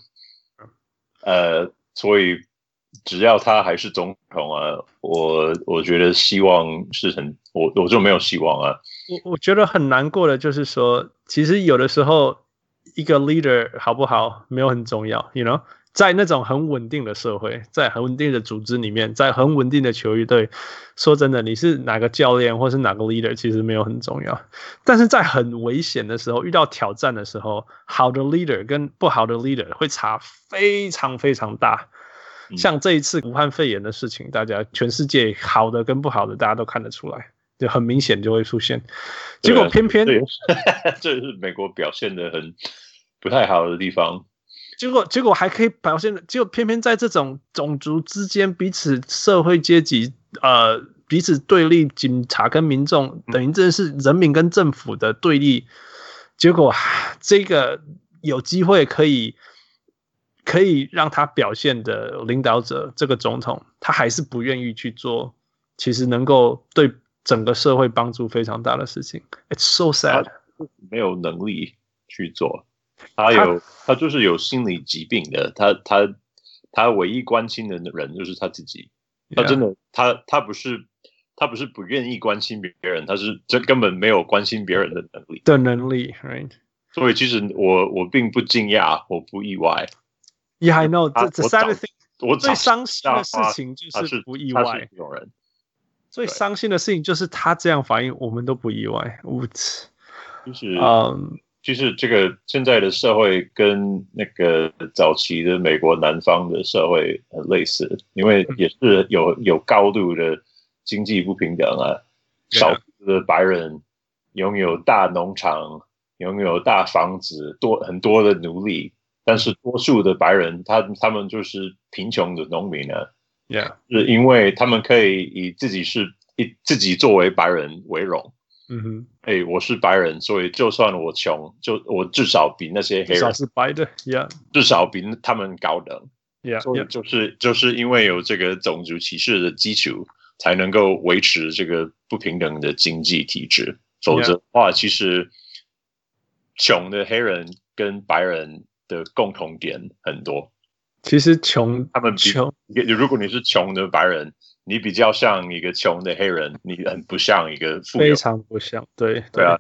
呃，所以只要他还是总统啊，我我觉得希望是很，我我就没有希望啊。我我觉得很难过的就是说，其实有的时候一个 leader 好不好没有很重要，you know。在那种很稳定的社会，在很稳定的组织里面，在很稳定的球队，说真的，你是哪个教练或是哪个 leader，其实没有很重要。但是在很危险的时候，遇到挑战的时候，好的 leader 跟不好的 leader 会差非常非常大。像这一次武汉肺炎的事情，大家全世界好的跟不好的，大家都看得出来，就很明显就会出现。结果偏偏，这是美国表现的很不太好的地方。结果结果还可以表现，就偏偏在这种种族之间彼此社会阶级呃彼此对立，警察跟民众等于真的是人民跟政府的对立。结果这个有机会可以可以让他表现的领导者，这个总统他还是不愿意去做，其实能够对整个社会帮助非常大的事情。It's so sad，没有能力去做。他有，他就是有心理疾病的。他他他唯一关心的人就是他自己。他真的，他他不是他不是不愿意关心别人，他是这根本没有关心别人的能力的能力，right？所以其实我我并不惊讶，我不意外。Yeah, I know. The sad thing，我最伤心的事情就是不意外。有人最伤心的事情就是他这样反应，我们都不意外。就是嗯。其实这个现在的社会跟那个早期的美国南方的社会很类似，因为也是有有高度的经济不平等啊，少数的白人拥有大农场，拥有大房子，多很多的奴隶，但是多数的白人他他们就是贫穷的农民啊，Yeah. 是因为他们可以以自己是以自己作为白人为荣。嗯哼，哎、欸，我是白人，所以就算我穷，就我至少比那些黑人是白的，Yeah，至少比他们高等，Yeah，就是就是因为有这个种族歧视的基础，才能够维持这个不平等的经济体制。否则的话，其实穷的黑人跟白人的共同点很多。其实穷，他们穷，如果你是穷的白人。你比较像一个穷的黑人，你很不像一个富有，非常不像，对对，对啊。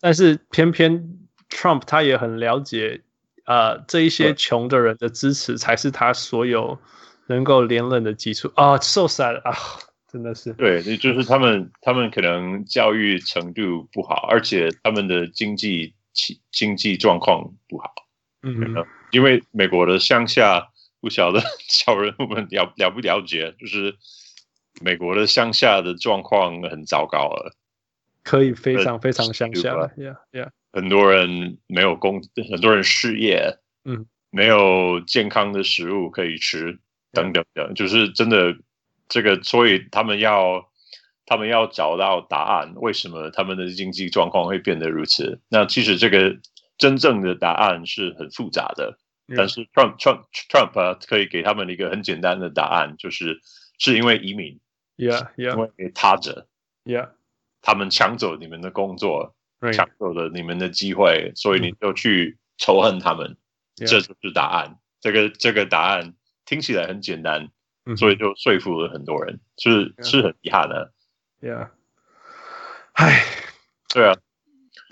但是偏偏 Trump 他也很了解，呃，这一些穷的人的支持才是他所有能够连任的基础啊。So sad 啊，真的是。对，就是他们，他们可能教育程度不好，而且他们的经济经济状况不好。嗯，因为美国的乡下不晓得 小人我们了了不了解，就是。美国的乡下的状况很糟糕了，可以非常非常乡下了，Yeah Yeah，很多人没有工，很多人失业，嗯，没有健康的食物可以吃，等等等，就是真的这个，所以他们要他们要找到答案，为什么他们的经济状况会变得如此？那其实这个真正的答案是很复杂的.但是 Trump Trump Trump 可以给他们一个很简单的答案，就是是因为移民。Yeah, yeah. 因为他者，Yeah，他们抢走你们的工作.抢走了你们的机会，所以你就去仇恨他们，Yeah. 这就是答案。这个这个答案听起来很简单，Mm-hmm. 所以就说服了很多人，是 Yeah. 是很遗憾的。Yeah，唉，对啊。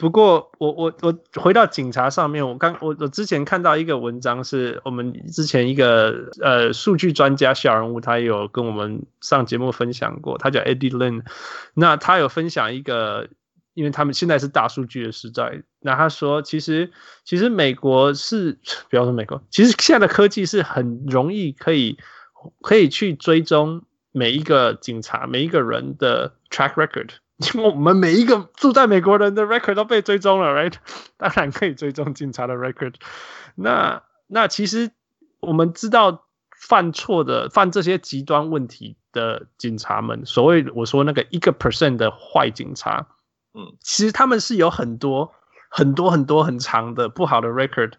不过我我我回到警察上面，我刚我我之前看到一个文章，是我们之前一个呃数据专家小人物，他有跟我们上节目分享过，他叫 Eddie Lin，那他有分享一个，因为他们现在是大数据的时代，那他说其实其实美国是不要说美国，其实现在的科技是很容易可以可以去追踪每一个警察每一个人的 track record。因为我们每一个住在美国人的 record 都被追踪了，right？当然可以追踪警察的 record。那那其实我们知道犯错的、犯这些极端问题的警察们，所谓我说那个一个 percent 的坏警察，嗯，其实他们是有很多很多很多很长的不好的 record，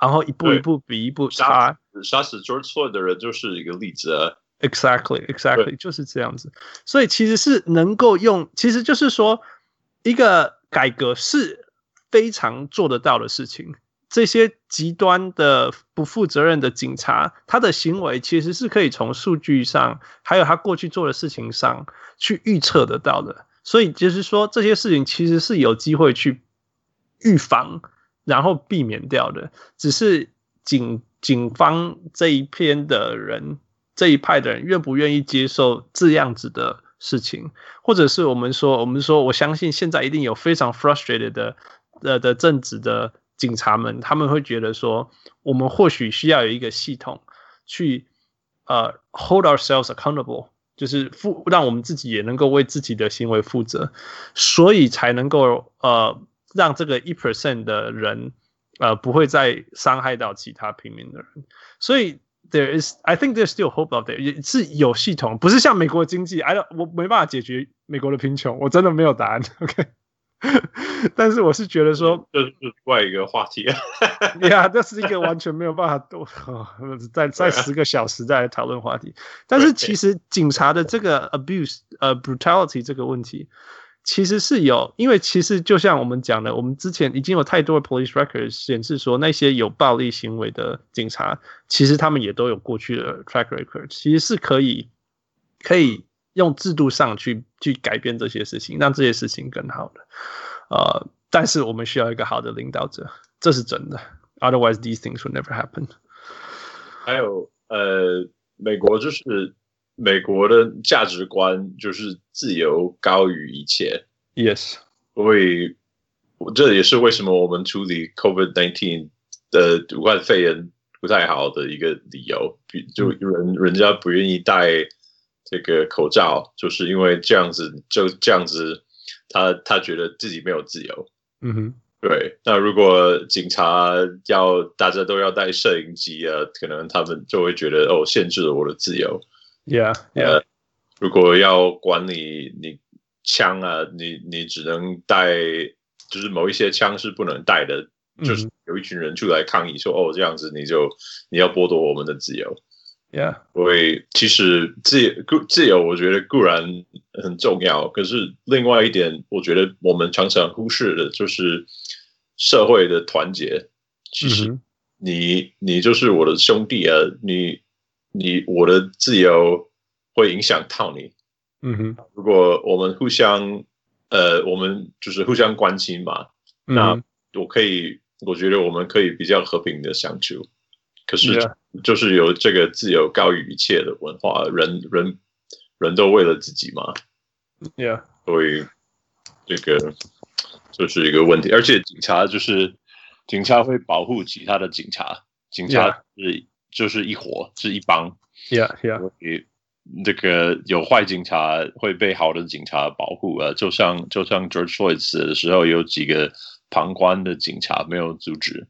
然后一步一步比一步差。杀死 George Floyd 的人就是一个例子啊。Exactly, exactly，就是这样子。所以其实是能够用，其实就是说，一个改革是非常做得到的事情。这些极端的不负责任的警察，他的行为其实是可以从数据上，还有他过去做的事情上去预测得到的。所以就是说，这些事情其实是有机会去预防，然后避免掉的。只是警警方这一篇的人。这一派的人愿不愿意接受这样子的事情，或者是我们说，我们说，我相信现在一定有非常 frustrated 的呃的正直的警察们，他们会觉得说，我们或许需要有一个系统去呃 hold ourselves accountable，就是负让我们自己也能够为自己的行为负责，所以才能够呃让这个一 percent 的人呃，不会再伤害到其他平民的人。所以 there is, I think there's still hope out there，也是有系统，不是像美国经济，I don't, 我没办法解决美国的贫穷，我真的没有答案。OK。但是我是觉得说，这是另外一个话题啊。呀，这是一个完全没有办法多 在在十个小时再来讨论话题。但是其实警察的这个 abuse 呃 brutality 这个问题，其实是有，因为其实就像我们讲的，我们之前已经有太多的 police records 显示说，那些有暴力行为的警察，其实他们也都有过去的 track record，其实是可以可以。用制度上去去改变这些事情，让这些事情更好的，呃，但是我们需要一个好的领导者，这是真的。Otherwise, these things would never happen。还有，呃，美国就是美国的价值观就是自由高于一切。Yes，所以这也是为什么我们处理 COVID nineteen 的武汉肺炎不太好的一个理由，就人人家不愿意戴。这个口罩就是因为这样子，就这样子，他他觉得自己没有自由。嗯哼，对。那如果警察要大家都要带摄影机啊，可能他们就会觉得哦，限制了我的自由。Yeah, yeah. 呃，如果要管理你枪啊，你你只能带，就是某一些枪是不能带的。就是有一群人出来抗议说，哦，这样子你就你要剥夺我们的自由。Yeah，所以其实自由自由，我觉得固然很重要，可是另外一点，我觉得我们常常忽视的就是社会的团结。其实你你就是我的兄弟啊，你你我的自由会影响到你。嗯哼，如果我们互相呃，我们就是互相关心嘛，那我可以，我觉得我们可以比较和平的相处。可是，就是有这个自由高于一切的文化，人人人都为了自己嘛，Yeah，所以这个就是一个问题。而且警察就是警察会保护其他的警察，警察是.就是一伙是一帮，Yeah，Yeah，所以这个有坏警察会被好的警察保护啊，就像就像 George Floyd 死的时候，有几个旁观的警察没有阻止。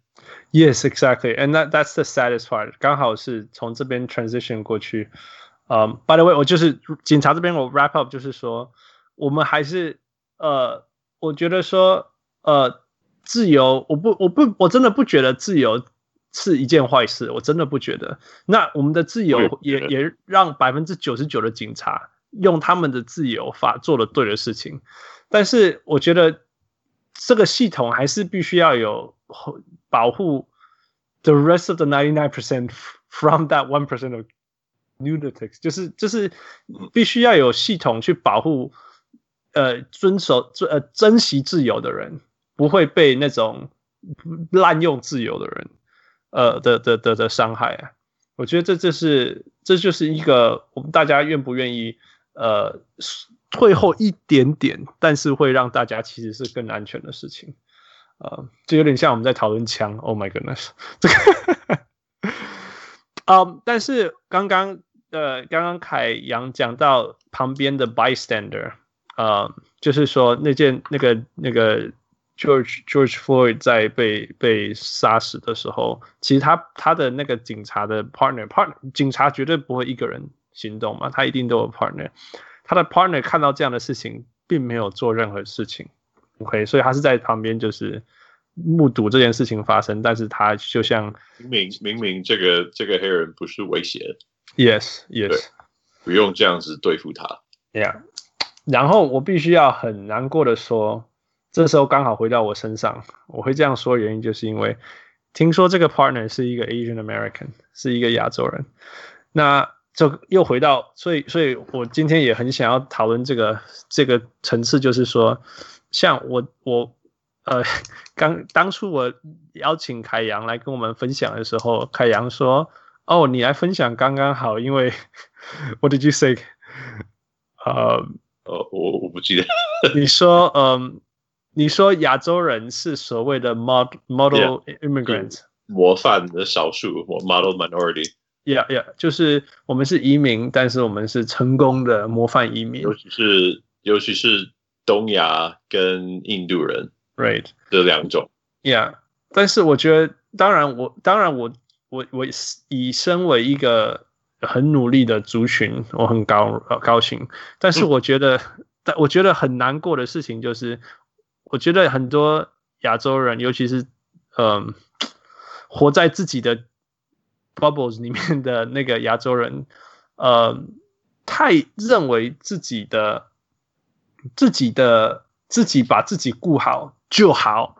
Yes, exactly, and that that's the saddest part. 刚好是从这边 transition 过去。嗯、um,，by the way，我就是警察这边我 wrap up 就是说，我们还是呃，我觉得说呃，自由，我不我不我真的不觉得自由是一件坏事，我真的不觉得。那我们的自由也也让百分之九十九的警察用他们的自由法做了对的事情，但是我觉得这个系统还是必须要有。保护 the rest of the ninety nine percent from that one percent of lunatics，就是就是必须要有系统去保护呃遵守呃珍惜自由的人，不会被那种滥用自由的人呃的的的的伤害啊。我觉得这这是这就是一个我们大家愿不愿意呃退后一点点，但是会让大家其实是更安全的事情。呃，就有点像我们在讨论枪。Oh my goodness，这个，嗯，但是刚刚呃，刚刚凯阳讲到旁边的 bystander，呃，就是说那件那个那个 George George Floyd 在被被杀死的时候，其实他他的那个警察的 partner partner，警察绝对不会一个人行动嘛，他一定都有 partner。他的 partner 看到这样的事情，并没有做任何事情。OK，所以他是在旁边就是目睹这件事情发生，但是他就像明明明明这个这个黑人不是威胁，Yes Yes，不用这样子对付他，Yeah。然后我必须要很难过的说，这时候刚好回到我身上，我会这样说原因就是因为听说这个 partner 是一个 Asian American，是一个亚洲人，那就又回到，所以所以我今天也很想要讨论这个这个层次，就是说。像我我呃刚当初我邀请凯阳来跟我们分享的时候，凯阳说：“哦，你来分享刚刚好，因为 What did you say？呃，呃，我我不记得。你说，嗯，你说亚洲人是所谓的 mod model immigrant，、模范的少数，model minority。Yeah, yeah，就是我们是移民，但是我们是成功的模范移民，尤其是尤其是。”东亚跟印度人，right，这两种，，Yeah，但是我觉得，当然我当然我我我以身为一个很努力的族群，我很高高兴。但是我觉得，但、嗯、我觉得很难过的事情就是，我觉得很多亚洲人，尤其是嗯、呃，活在自己的 bubbles 里面的那个亚洲人，呃，太认为自己的自己的自己把自己顾好就好，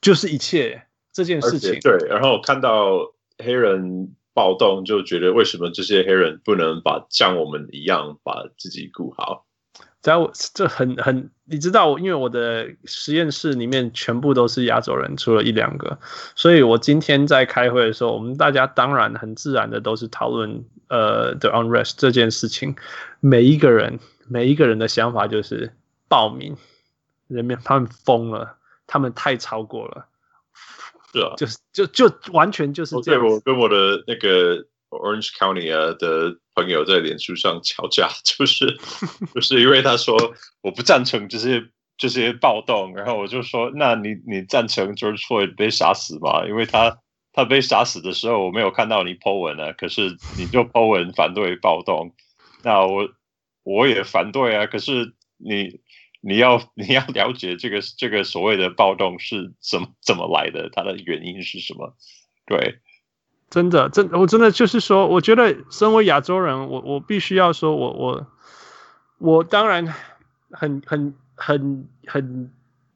就是一切。这件事情对，然后看到黑人暴动，就觉得为什么这些黑人不能把像我们一样把自己顾好？在我这很很，你知道，因为我的实验室里面全部都是亚洲人，除了一两个，所以我今天在开会的时候，我们大家当然很自然的都是讨论呃 the unrest 这件事情。每一个人每一个人的想法就是报名，人民他们疯了，他们太超过了。是啊，就是就就完全就是这样。我跟我的那个 Orange County 啊的朋友在脸书上吵架，就是就是因为他说我不赞成这些这些暴动，然后我就说，那你你赞成 George Floyd 被杀死吗？因为他他被杀死的时候我没有看到你 po 文啊，可是你就 po 文反对暴动，那我我也反对啊，可是你。你要你要了解这个这个所谓的暴动是怎么怎么来的，它的原因是什么？对，真的，真我真的就是说，我觉得身为亚洲人，我我必须要说我我我当然很很很很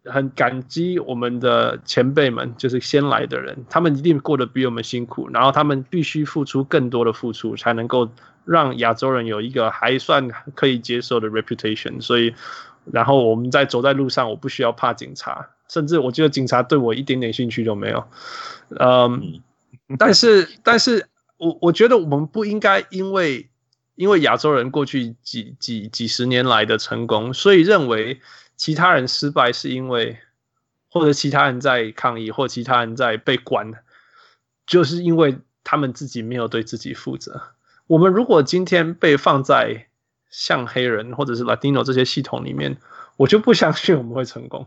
很感激我们的前辈们，就是先来的人，他们一定过得比我们辛苦，然后他们必须付出更多的付出，才能够让亚洲人有一个还算可以接受的 reputation，所以。然后我们在走在路上，我不需要怕警察，甚至我觉得警察对我一点点兴趣都没有。嗯，但是，但是我我觉得我们不应该因为因为亚洲人过去几几几十年来的成功，所以认为其他人失败是因为或者其他人在抗议，或其他人在被关，就是因为他们自己没有对自己负责。我们如果今天被放在像黑人或者是 Latino 这些系统里面，我就不相信我们会成功，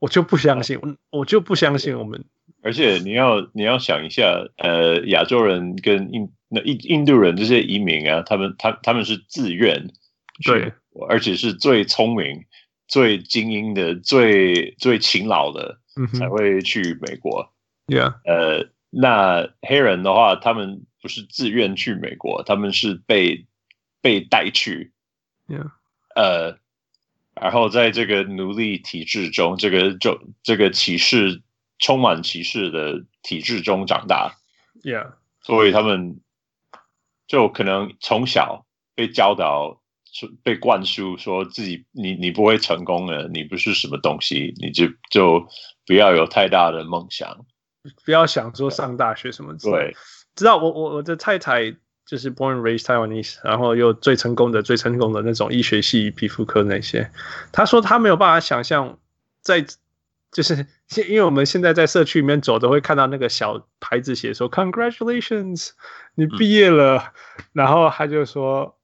我就不相信，我就不相信我们。而且你要你要想一下，呃，亚洲人跟印那印印度人这些移民啊，他们他他们是自愿，对，而且是最聪明、最精英的、最最勤劳的，才会去美国。Yeah，呃，那黑人的话，他们不是自愿去美国，他们是被被带去。Yeah. 呃，然后在这个奴隶体制中，这个就这个歧视充满歧视的体制中长大，Yeah，所以他们就可能从小被教导、被灌输，说自己你你不会成功的，你不是什么东西，你就就不要有太大的梦想，不要想说上大学什么之类。对，知道我我我的太太。就是 born and raised Taiwanese，然后又最成功的、最成功的那种医学系、皮肤科那些。他说他没有办法想象，在就是因为我们现在在社区里面走，都会看到那个小牌子写说 “Congratulations，你毕业了”，嗯、然后他就说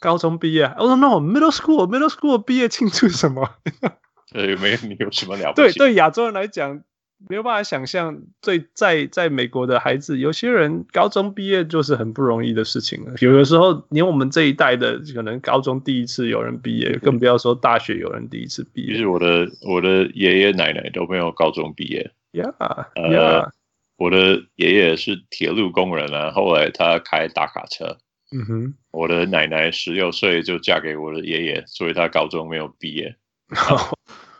高中毕业。我说 “No，middle school，middle school 毕业庆祝什么？” 呃，没有，你有什么了不起？对对，亚洲人来讲。没有办法想象，在在在美国的孩子，有些人高中毕业就是很不容易的事情了。有的时候，连我们这一代的，可能高中第一次有人毕业，更不要说大学有人第一次毕业。其实我的我的爷爷奶奶都没有高中毕业。呀呀，我的爷爷是铁路工人啊，后来他开大卡车。嗯哼，我的奶奶十六岁就嫁给我的爷爷，所以他高中没有毕业。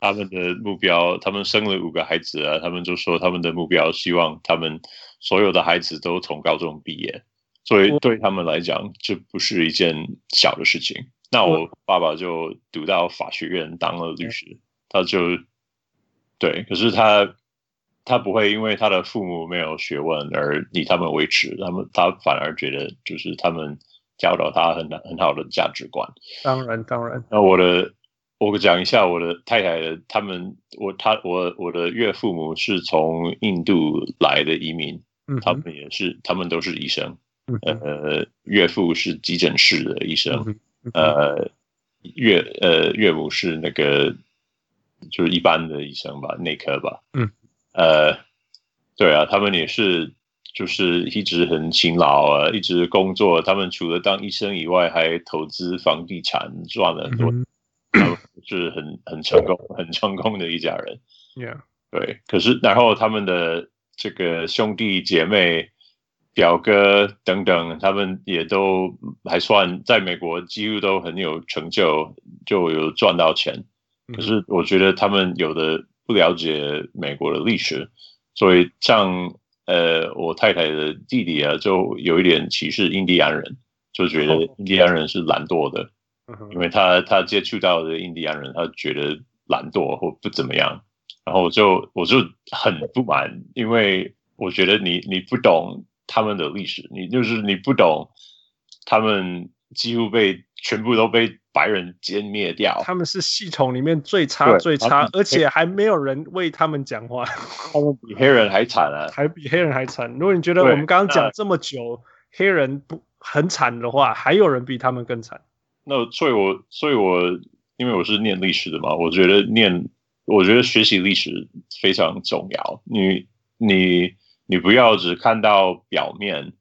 他们的目标，他们生了五个孩子啊，他们就说他们的目标希望他们所有的孩子都从高中毕业，所以对他们来讲，这不是一件小的事情。那我爸爸就读到法学院当了律师，他就对，可是他他不会因为他的父母没有学问而以他们为耻，他们他反而觉得就是他们教导他很很好的价值观。当然，当然。那我的。我讲一下我的太太的，他们我他我我的岳父母是从印度来的移民，嗯、他们也是，他们都是医生，嗯、呃，岳父是急诊室的医生，嗯、呃，岳呃岳母是那个就是一般的医生吧，内科吧，嗯，呃，对啊，他们也是，就是一直很勤劳啊，一直工作。他们除了当医生以外，还投资房地产，赚了很多，是很很成功、很成功的一家人。Yeah. 对。可是，然后他们的这个兄弟姐妹、表哥等等，他们也都还算在美国，几乎都很有成就，就有赚到钱。可是，我觉得他们有的。不了解美国的历史，所以像呃，我太太的弟弟啊，就有一点歧视印第安人，就觉得印第安人是懒惰的，因为他他接触到的印第安人，他觉得懒惰或不怎么样，然后我就我就很不满，因为我觉得你你不懂他们的历史，你就是你不懂他们几乎被全部都被。白人歼灭掉，他们是系统里面最差最差，而且还没有人为他们讲话。他们比黑人还惨啊，还比黑人还惨。如果你觉得我们刚刚讲这么久，黑人不很惨的话，还有人比他们更惨。那所以我，我所以我因为我是念历史的嘛，我觉得念，我觉得学习历史非常重要。你你你不要只看到表面，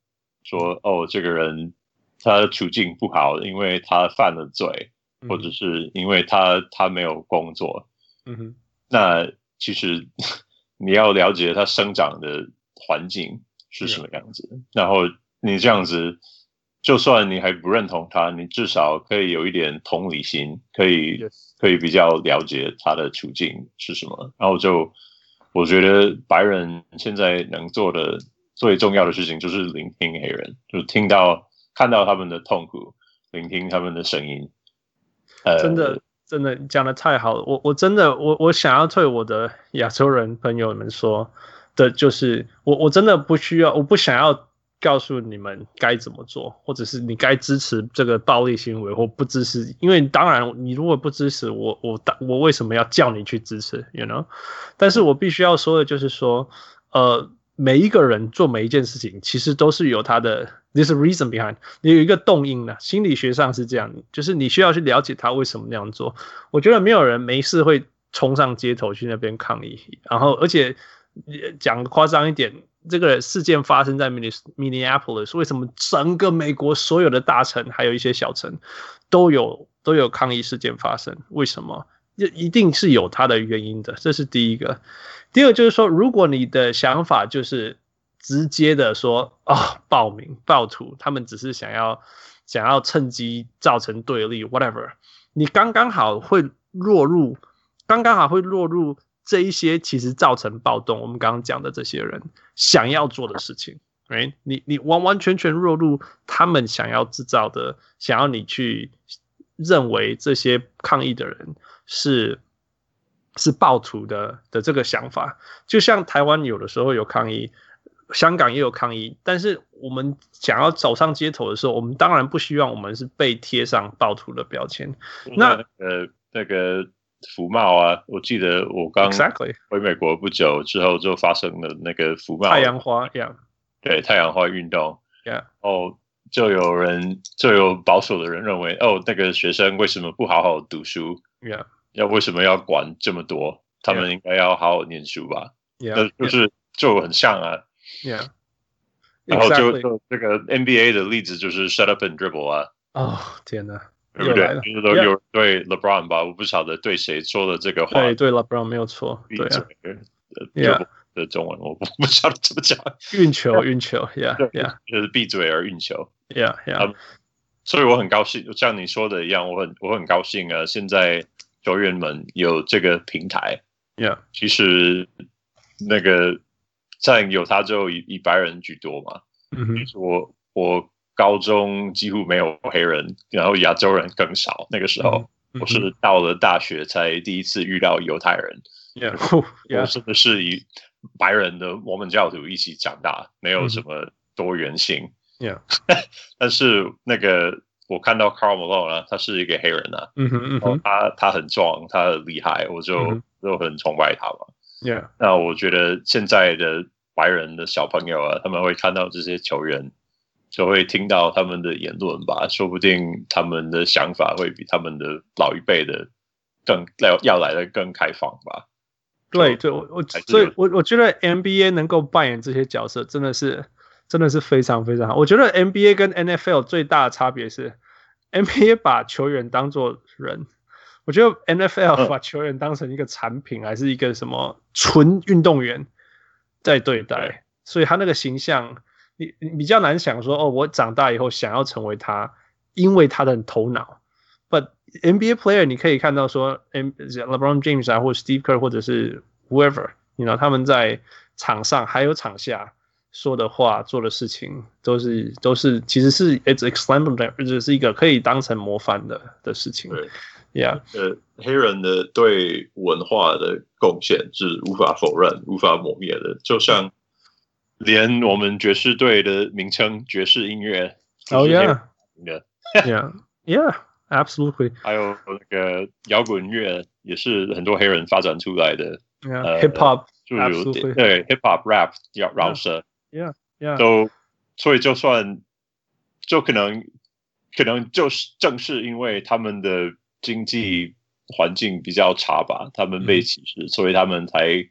说哦这个人。他的处境不好，因为他犯了罪，或者是因为他他没有工作。嗯哼，那其实你要了解他生长的环境是什么样子，嗯、然后你这样子，就算你还不认同他，你至少可以有一点同理心，可以.可以比较了解他的处境是什么。然后就我觉得白人现在能做的最重要的事情就是聆听黑人，就听到。看到他们的痛苦，聆听他们的声音，呃，真的，真的讲的太好了。我我真的，我我想要对我的亚洲人朋友们说的，就是我我真的不需要，我不想要告诉你们该怎么做，或者是你该支持这个暴力行为或不支持。因为当然，你如果不支持我，我我为什么要叫你去支持？You know？但是我必须要说的就是说，呃。每一个人做每一件事情，其实都是有他的，this reason behind，你有一个动因的，心理学上是这样，就是你需要去了解他为什么那样做。我觉得没有人没事会冲上街头去那边抗议，然后而且讲夸张一点，这个事件发生在 Minneapolis，为什么整个美国所有的大城还有一些小城都有都有抗议事件发生？为什么？这一定是有它的原因的，这是第一个。第二就是说，如果你的想法就是直接的说啊、哦，暴民、暴徒，他们只是想要想要趁机造成对立，whatever，你刚刚好会落入，刚刚好会落入这一些其实造成暴动，我们刚刚讲的这些人想要做的事情，right？你你完完全全落入他们想要制造的，想要你去认为这些抗议的人是。是暴徒的的这个想法，就像台湾有的时候有抗议，香港也有抗议，但是我们想要走上街头的时候，我们当然不希望我们是被贴上暴徒的标签。那呃，那个服贸啊，我记得我刚回美国不久之后就发生了那个福茂太阳花，yeah，对太阳花运动，yeah，哦，就有人就有保守的人认为，哦，那个学生为什么不好好读书？yeah。要为什么要管这么多？他们应该要好好念书吧？就是就很像啊。Yeah. 然后就就这个 NBA 的例子就是 shut up and dribble 啊。哦，天哪，对不对？就是都有对 LeBron 吧？我不晓得对谁说的这个话。对对，LeBron 没有错。对啊。Yeah. 的中文我不 不晓得怎么讲。运球，运球，Yeah Yeah，就是闭嘴而运球。Yeah Yeah。所以我很高兴，像你说的一样，我很我很高兴啊！现在。球员们有这个平台，Yeah，其实那个在有他之后以，以白人居多嘛。嗯哼、mm，hmm. 我我高中几乎没有黑人，然后亚洲人更少。那个时候，mm hmm. 我是到了大学才第一次遇到犹太人。Yeah，我真的是以白人的摩门教徒一起长大，没有什么多元性。Yeah，但是那个。我看到 Carl Malone 啊，他是一个黑人啊，嗯哼嗯哼，他他很壮，他很厉害，我就、嗯、就很崇拜他嘛。Yeah，那我觉得现在的白人的小朋友啊，他们会看到这些球员，就会听到他们的言论吧，说不定他们的想法会比他们的老一辈的更要要来的更开放吧。对对，我我所以我我觉得 NBA 能够扮演这些角色，真的是真的是非常非常好。我觉得 NBA 跟 NFL 最大的差别是，NBA 把球员当做人，我觉得 NFL 把球员当成一个产品，还是一个什么纯运动员在对待，所以他那个形象，你你比较难想说哦，我长大以后想要成为他，因为他的头脑。But NBA player 你可以看到说，M LeBron James 啊，或者 Steve Kerr 或者是 whoever，你知道他们在场上还有场下说的话、做的事情，都是都是其实是 it's exemplary，而且是一个可以当成模范的的事情。对，Yeah，呃，黑人的对文化的贡献是无法否认、无法磨灭的，就像连我们爵士队的名称爵士音乐，Oh yeah，Yeah，Yeah。Absolutely，还有那个摇滚乐也是很多黑人发展出来的。Yeah, 呃，Hip Hop 就有点对 Hip Hop Rap 要饶舌。Yeah，Yeah，都所以就算就可能可能就是正是因为他们的经济环境比较差吧，他们被歧视，mm -hmm. 所以他们才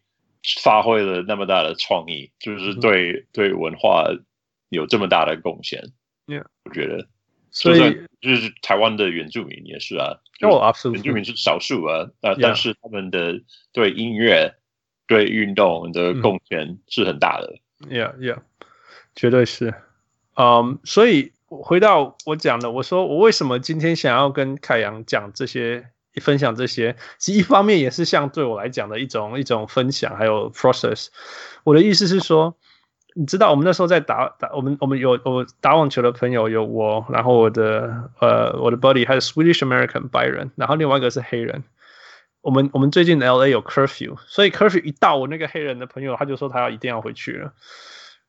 发挥了那么大的创意，就是对、mm -hmm. 对文化有这么大的贡献。Yeah，我觉得。所以就是台湾的原住民也是啊，哦，原住民是少数啊，啊，但是他们的对音乐、对运动的贡献是很大的。Yeah，Yeah，绝对是。嗯、um，所以回到我讲的，我说我为什么今天想要跟凯阳讲这些，分享这些，其实一方面也是像对我来讲的一种一种分享，还有 process。我的意思是说。你知道我们那时候在打打，我们我们有我打网球的朋友有我，然后我的呃我的 buddy 还有 Swedish American 白人，然后另外一个是黑人。我们我们最近 LA 有 curfew，所以 curfew 一到，我那个黑人的朋友他就说他要一定要回去了。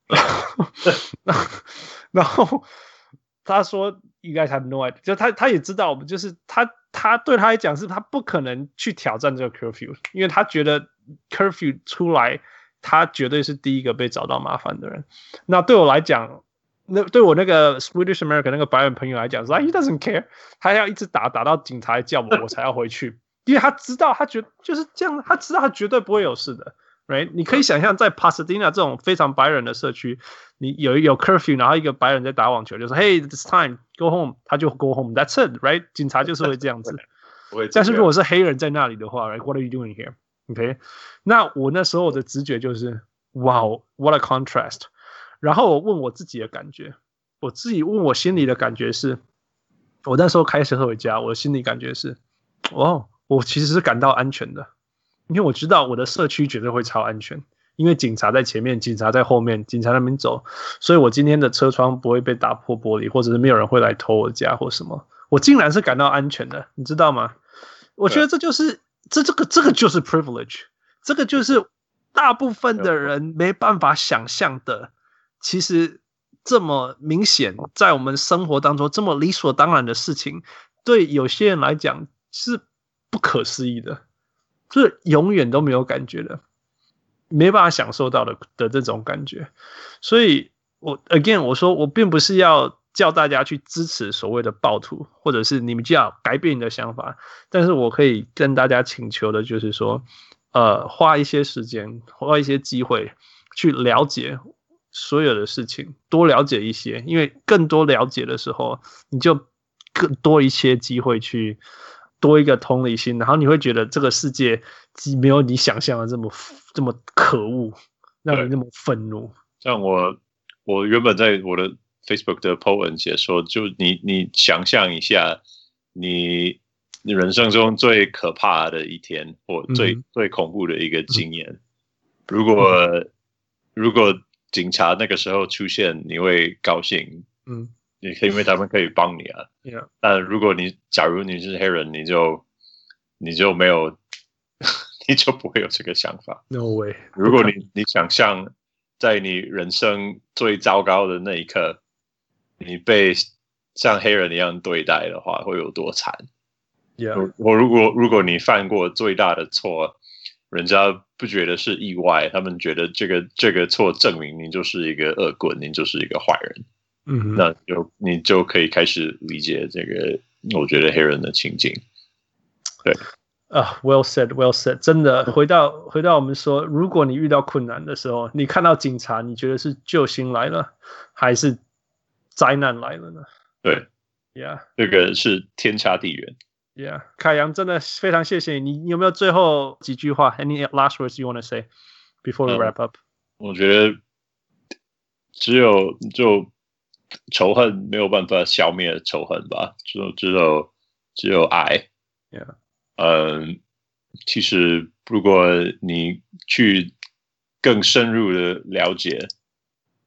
然后他说 You guys have no idea，就他他也知道我们就是他他对他来讲是他不可能去挑战这个 curfew，因为他觉得 curfew 出来。他绝对是第一个被找到麻烦的人。那对我来讲，那对我那个 Swedish American 那个白人朋友来讲，说 He doesn't care，他要一直打打到警察叫我，我才要回去，因为他知道，他觉就是这样，他知道他绝对不会有事的。Right？你可以想象，在 Pasadena 这种非常白人的社区，你有有 curfew，然后一个白人在打网球，就说 Hey，it's time，go home，他就 go home，that's it，right？警察就是会这样子。但是如果是黑人在那里的话，Right？What are you doing here？OK，那我那时候的直觉就是，，Wow，what a contrast！然后我问我自己的感觉，我自己问我心里的感觉是，我那时候开车回家，我的心里感觉是，哦，我其实是感到安全的，因为我知道我的社区绝对会超安全，因为警察在前面，警察在后面，警察那边走，所以我今天的车窗不会被打破玻璃，或者是没有人会来偷我家或什么，我竟然是感到安全的，你知道吗？我觉得这就是。这这个这个就是 privilege，这个就是大部分的人没办法想象的。其实这么明显，在我们生活当中这么理所当然的事情，对有些人来讲是不可思议的，就是永远都没有感觉的，没办法享受到的的这种感觉。所以我 again 我说我并不是要。叫大家去支持所谓的暴徒，或者是你们就要改变你的想法。但是我可以跟大家请求的，就是说，呃，花一些时间，花一些机会去了解所有的事情，多了解一些。因为更多了解的时候，你就更多一些机会去多一个同理心，然后你会觉得这个世界既没有你想象的这么这么可恶，让你那么愤怒。像我，我原本在我的。Facebook 的 po 文解说，就你你想象一下，你你人生中最可怕的一天，或最、嗯、最恐怖的一个经验。嗯、如果、嗯、如果警察那个时候出现，你会高兴，嗯，你可以因为他们可以帮你啊。Yeah. 但如果你假如你是黑人，你就你就没有，你就不会有这个想法。No way。如果你你想象在你人生最糟糕的那一刻。你被像黑人一样对待的话，会有多惨？Yeah. 我如果如果你犯过最大的错，人家不觉得是意外，他们觉得这个这个错证明你就是一个恶棍，你就是一个坏人。嗯、mm -hmm.，那就你就可以开始理解这个，我觉得黑人的情景。对，啊、uh,，well said，well said，真的，回到回到我们说，如果你遇到困难的时候，你看到警察，你觉得是救星来了，还是灾难来了呢？对，Yeah，这个是天差地远。Yeah，凯阳真的非常谢谢你，你有没有最后几句话？Any last words you want to say before we wrap up？、嗯、我觉得只有就仇恨没有办法消灭仇恨吧，只有只有只有爱。Yeah。嗯，其实如果你去更深入的了解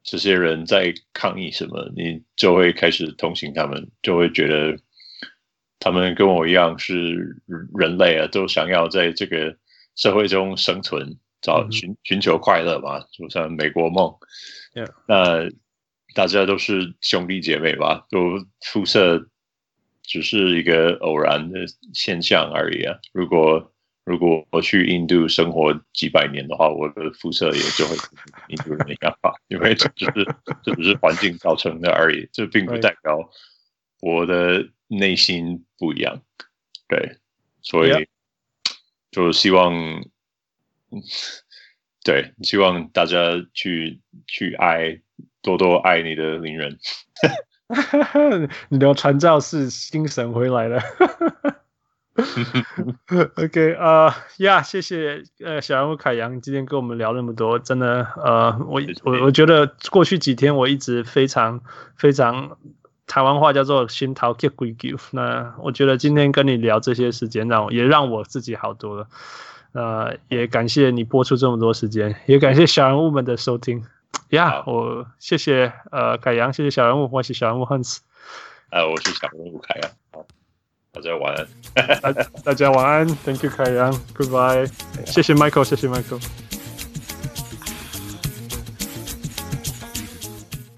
这些人在抗议什么，你就会开始同情他们，就会觉得他们跟我一样是人类啊，都想要在这个社会中生存，找寻寻求快乐嘛，就像美国梦。Yeah. 那大家都是兄弟姐妹吧，都肤色。只是一个偶然的现象而已啊！如果如果我去印度生活几百年的话，我的肤色也就会印度人一样吧，因为这只是这只是环境造成的而已，这并不代表我的内心不一样。对，所以就希望，对，希望大家去去爱，多多爱你的邻人。你的传教士精神回来了。OK 啊、uh, 呀，谢谢呃小人物凯阳今天跟我们聊那么多，真的呃我我我觉得过去几天我一直非常非常台湾话叫做心头结鬼叫。那我觉得今天跟你聊这些时间，让我也让我自己好多了。呃，也感谢你播出这么多时间，也感谢小人物们的收听。呀、yeah，我谢谢呃凯阳，谢谢小人物，我是小人物 Hans，呃，我是小人物凯阳，好，大家晚安，大大家晚安，Thank you 凯阳，Goodbye，谢谢 Michael，谢谢 Michael，